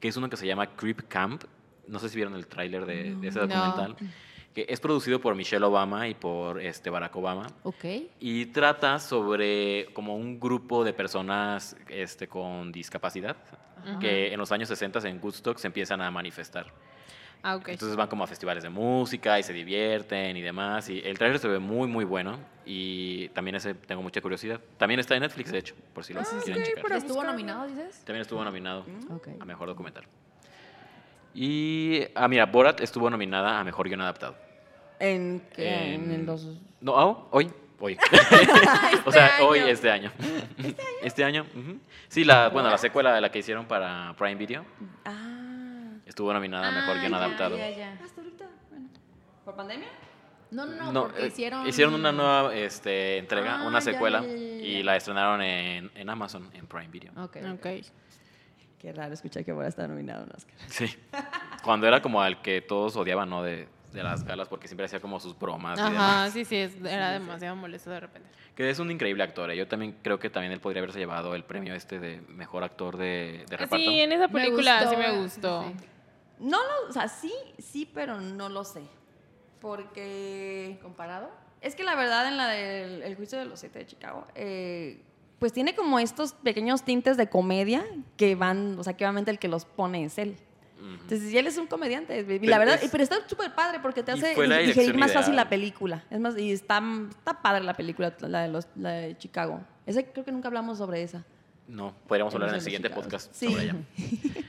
que es uno que se llama Creep Camp. No sé si vieron el tráiler de, de ese No. documental. Que es producido por Michelle Obama y por este Barack Obama. Ok. Y trata sobre como un grupo de personas este, con discapacidad Ujú. que en los años 60 en Woodstock se empiezan a manifestar. Ah, ok. Entonces van como a festivales de música y se divierten y demás. Y el trailer se ve muy, muy bueno. Y también ese tengo mucha curiosidad. También está en Netflix, de hecho, por si lo quieren checar. Para ¿Estuvo nominado, dices? También estuvo nominado Ok. a Mejor Documental. Y, ah, mira, Borat estuvo nominada a Mejor Guión Adaptado. ¿En, qué? en, En- el dos... No, ah, hoy, hoy. o Este sea, hoy, año. este año. ¿Este año? ujú. Sí, la, bueno, la secuela de la que hicieron para Prime Video Ah. estuvo nominada a Mejor Ah, Guión ya, Adaptado. ya, ya. Hasta ahorita, bueno. ¿Por pandemia? No, no, no, No, porque eh, hicieron... una nueva este, entrega, Ah, una secuela, ya, ya, ya, y la estrenaron en, en Amazon, en Prime Video. Ok. Ok. Qué raro escuchar que ahora está nominado a un Oscar. Sí. Cuando era como al que todos odiaban, ¿no? De, de las galas, porque siempre hacía como sus bromas y Ajá, demás. sí, sí, es- era demasiado molesto de repente. Que es un increíble actor. ¿eh? Yo también creo que también él podría haberse llevado el premio este de mejor actor de, de reparto. Sí, en esa Me película gustó, sí me sí, gustó. sí. No lo, o sea, sí, sí, pero no lo sé. Porque ¿Comparado? es que la verdad en la del el juicio de los siete de Chicago, eh, pues tiene como estos pequeños tintes de comedia que van, o sea, que obviamente el que los pone es él. Entonces, y él es un comediante. Y la verdad, es- pero está súper padre porque te hace digerir más fácil la película. Es más, y está, está padre la película, la de, los, la de Chicago. Ese creo que nunca hablamos sobre esa. No, podríamos hablar en el siguiente Chicago. podcast Sí. sobre ella.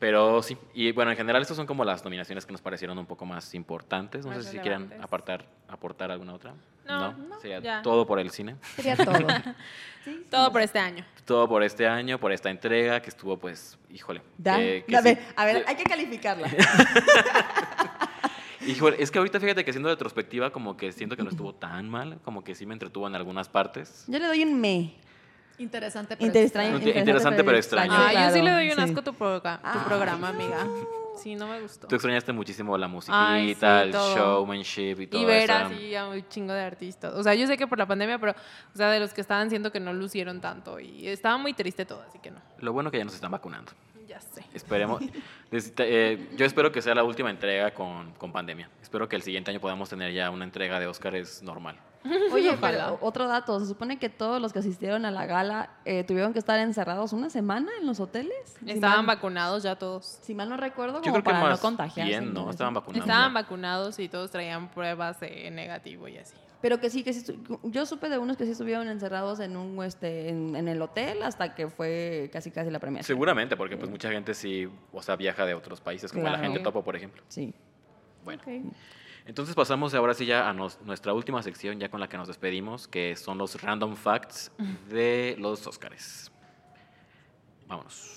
Pero sí, y bueno, en general estas son como las nominaciones que nos parecieron un poco más importantes. No Más sé si quieran apartar, aportar alguna otra. No, no, sería ya. todo por el cine. Sería todo. Sí, Todo por este año. Todo por este año, por esta entrega que estuvo pues, híjole. Da- que- sí- a ver, hay que calificarla. Híjole, es que ahorita fíjate que siendo retrospectiva como que siento que no estuvo tan mal, como que sí me entretuvo en algunas partes. Yo le doy un me. Interesante, pero Inter- extraño. extraño- Interesante, pero extraño. Ah, yo sí claro, le doy un asco a tu, proga- tu Ay, programa, amiga. Sí, no me gustó. Tú extrañaste muchísimo la Ay, musiquita, sí, el todo. showmanship y todo Y ver eso. así a un chingo de artistas. O sea, yo sé que por la pandemia, pero, o sea, de los que estaban siento que no lucieron tanto. Y estaba muy triste todo, así que no. Lo bueno que ya nos están vacunando. Ya sé. Esperemos. Eh, yo espero que sea la última entrega con, con pandemia. Espero que el siguiente año podamos tener ya una entrega de Óscares normal. Oye, Ojalá. pero otro dato, se supone que todos los que asistieron a la gala eh, tuvieron que estar encerrados una semana en los hoteles. Si Estaban mal- vacunados ya todos. Si mal no recuerdo, Yo como creo que para no más contagiarse. bien, ¿no? Estaban vacunados. Estaban ya. vacunados y todos traían pruebas de negativo y así. Pero que sí, que sí. Yo supe de unos que sí estuvieron encerrados en un este en, en el hotel hasta que fue casi casi la premiación. Seguramente, porque pues mucha gente sí, o sea, viaja de otros países, como la gente topo, por ejemplo. Sí. Bueno, entonces pasamos ahora sí ya a nos- nuestra última sección, ya con la que nos despedimos, que son los random facts de los Óscares. Vámonos.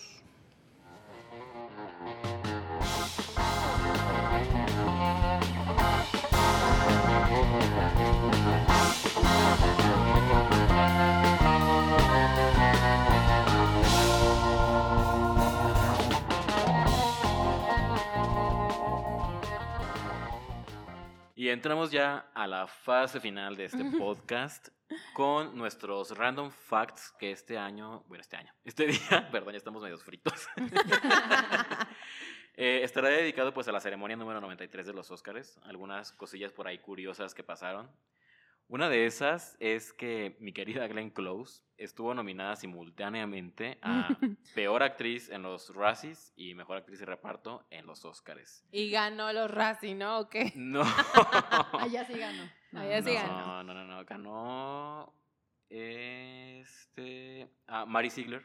Y entramos ya a la fase final de este podcast con nuestros random facts que este año, bueno, este año, este día, perdón, ya estamos medios fritos. Eh, estará dedicado pues a la ceremonia número 93 de los Óscares, algunas cosillas por ahí curiosas que pasaron. Una de esas es que mi querida Glenn Close estuvo nominada simultáneamente a Peor Actriz en los Razzies y Mejor Actriz de Reparto en los Óscares. Y ganó los Razzie, ¿no? ¿O qué? No. Allá sí ganó. Allá sí no, ganó. No, no, no. Ganó. Este. Ah, Mary Ziegler.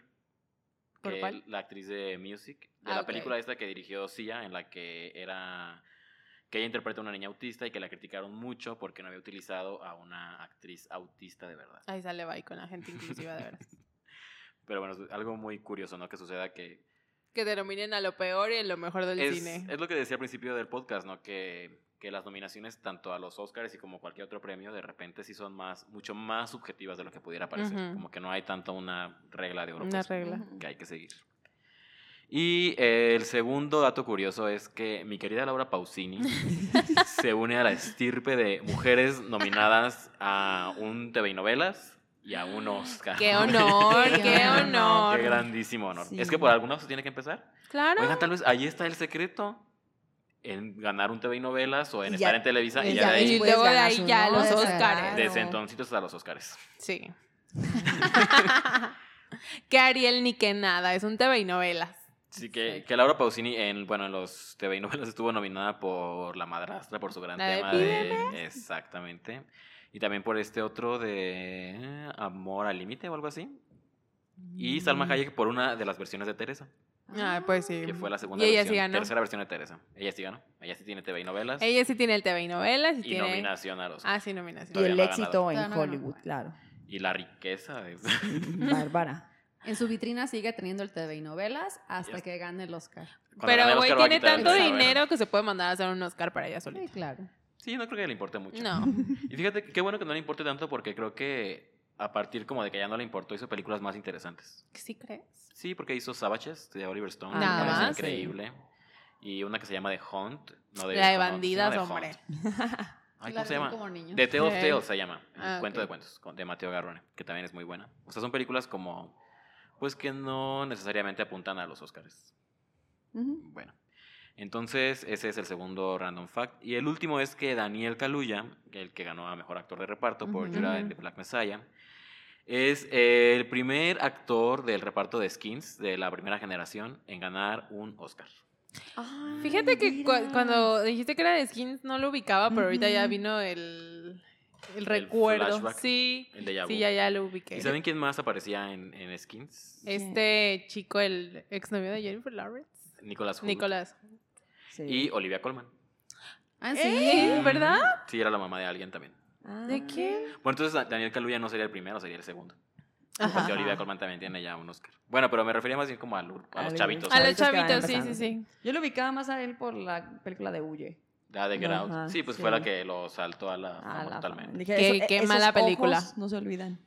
¿Por que cuál? La actriz de Music. De Ah, la película esta que dirigió Sia, en la que era. Que ella interpreta a una niña autista y que la criticaron mucho porque no había utilizado a una actriz autista de verdad. Ahí sale bye con la gente inclusiva, de veras. Pero bueno, es algo muy curioso, ¿no? Que suceda que. Que denominen a lo peor y a lo mejor del Es, cine. es lo que decía al principio del podcast, ¿no? Que, que las nominaciones tanto a los Oscars y como cualquier otro premio de repente sí son más, mucho más subjetivas de lo que pudiera parecer. Como que no hay tanto una regla de oro Una pues, regla. Que hay que seguir. Y eh, el segundo dato curioso es que mi querida Laura Pausini se une a la estirpe de mujeres nominadas a un TV y novelas y a un Oscar. ¡Qué honor! Qué ¡Qué honor. Qué grandísimo honor. Sí. Es que por alguna se tiene que empezar. Claro. Oigan, tal vez ahí está el secreto. En ganar un TV y novelas o en Y estar ya- en Televisa y y ya, ya de ahí, Y después luego de ahí ya los Oscar. Oscars. desde entonces a los Oscars. Sí. que Ariel ni que nada, es un TV y novelas. Sí, que, que Laura Pausini en, bueno, en los TV y novelas estuvo nominada por La Madrastra, por su gran La de tema de... Exactamente. Y también por este otro de eh, Amor al Límite o algo así. Y Salma Mm. Hayek por una de las versiones de Teresa, Ah, pues sí. que fue la segunda Y ella versión, sí ganó. tercera versión de Teresa. Ella sí ganó. Ella sí tiene TV y novelas Ella sí tiene el TV y novelas y, y tiene... nominación a los Ah, sí, nominación. Y Todavía el no éxito en. Hollywood, claro. Y la riqueza de... Bárbara. En su vitrina sigue teniendo el TV y novelas hasta que gane el Oscar. Cuando Pero, el güey, tiene tanto dinero que se puede mandar a hacer un Oscar para ella Sí, solita. claro. Sí, no creo que le importe mucho. No. Y fíjate, qué bueno que no le importe tanto porque creo que a partir como de que ya no le importó, hizo películas más interesantes. ¿Sí crees? Sí, porque hizo Savages de Oliver Stone, Ah, que nada parece increíble. Y una que se llama The Hunt. No de La de bandidas, The hombre. Ay, ¿cómo se llama? The Tale of Sí. Tales se llama. El Ah, cuento de cuentos de Mateo Garrone, que también es muy buena. O sea, son películas como, pues que no necesariamente apuntan a los Oscars. Bueno, entonces ese es el segundo random fact. Y el último es que Daniel Kaluuya, el que ganó a Mejor Actor de Reparto por and the Black Messiah, es el primer actor del reparto de Skins de la primera generación en ganar un Oscar. Ay, Fíjate que cu- cuando dijiste que era de skins no lo ubicaba, pero ahorita ya vino el, el recuerdo. flashback, sí, El de sí, ya, ya lo ubiqué. ¿Y saben quién más aparecía en, en Skins? Este chico, el exnovio de Jennifer Lawrence. Nicolas Hoult. Nicolás. Sí. Y Olivia Colman. Ah, sí. ¿Eh? ¿Verdad? Sí, era la mamá de alguien también. Ah. ¿De quién? Bueno, entonces Daniel Kaluuya no sería el primero, sería el segundo. Ajá. Porque Olivia Colman también tiene ya un Oscar. Bueno, pero me refería más bien como a, a A los chavitos. A los Chavitos sí, sí, sí. Yo lo ubicaba más a él por la película de Huye. La de Get Out. Ajá, Sí, pues sí. fue la que lo saltó a la A fama la totalmente. Dije, Qué- eso- qué esos mala ojos película. No se olvidan.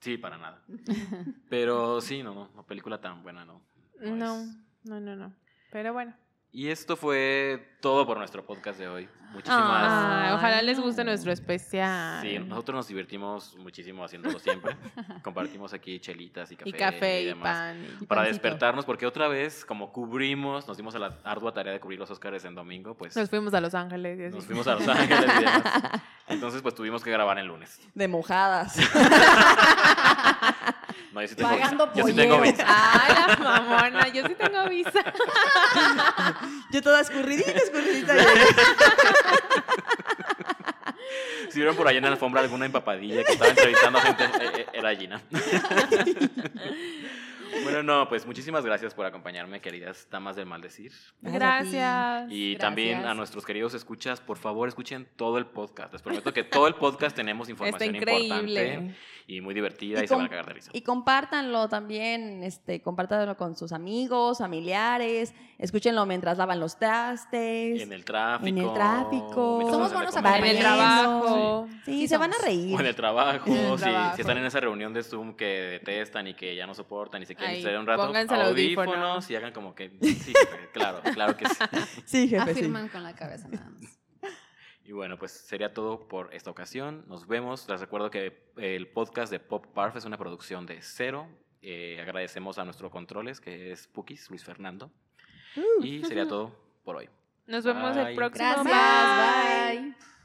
Sí, para nada. Pero sí, no, no, no, película tan buena, no. No, es. no, no, no. Pero bueno. Y esto fue todo por nuestro podcast de hoy. Muchísimas. Ah, ojalá les guste nuestro especial. Sí, nosotros nos divertimos muchísimo haciéndolo siempre. Compartimos aquí chelitas y café. y café y, demás. pan. y- Para pancito. despertarnos, porque otra vez, como cubrimos, nos dimos a la ardua tarea de cubrir los Oscars en domingo, pues Nos fuimos a Los Ángeles. y así. nos fuimos a Los Ángeles y demás. Entonces, pues tuvimos que grabar el lunes. De mojadas. No, yo sí tengo Pagando visa. Yo sí tengo pollero. visa. Ay, la mamona, yo sí tengo visa. Yo toda escurridita, escurridita. Si vieron por ahí en la alfombra alguna empapadilla que estaba entrevistando a gente, eh, eh, era Gina. bueno, no, pues muchísimas gracias por acompañarme, queridas damas del maldecir. Gracias. Y Gracias. también a nuestros queridos escuchas, por favor, escuchen todo el podcast. Les prometo que todo el podcast tenemos Está información increíble. importante y muy divertida y, Y se van a cagar de risa. Y compártanlo también, este, compártanlo con sus amigos, familiares, escúchenlo mientras lavan los trastes, En el tráfico. en el tráfico. Somos buenos comer. En el trabajo. Sí, Sí se van a reír. O en el trabajo, En el si- trabajo. Si, están en esa reunión de Zoom que detestan y que ya no soportan y se quieren distraer un rato, pónganse el audífono. audífonos y hagan como que, sí, jefe, claro, claro que sí. Sí, jefe, sí. Afirman con la cabeza nada más. Y bueno, pues sería todo por esta ocasión. Nos vemos. Les recuerdo que el podcast de Pop Parf es una producción de cero. Eh, agradecemos a nuestro controles, que es Pukis, Luis Fernando. Uh. Y sería todo por hoy. Nos vemos Bye. el próximo. Gracias. Bye.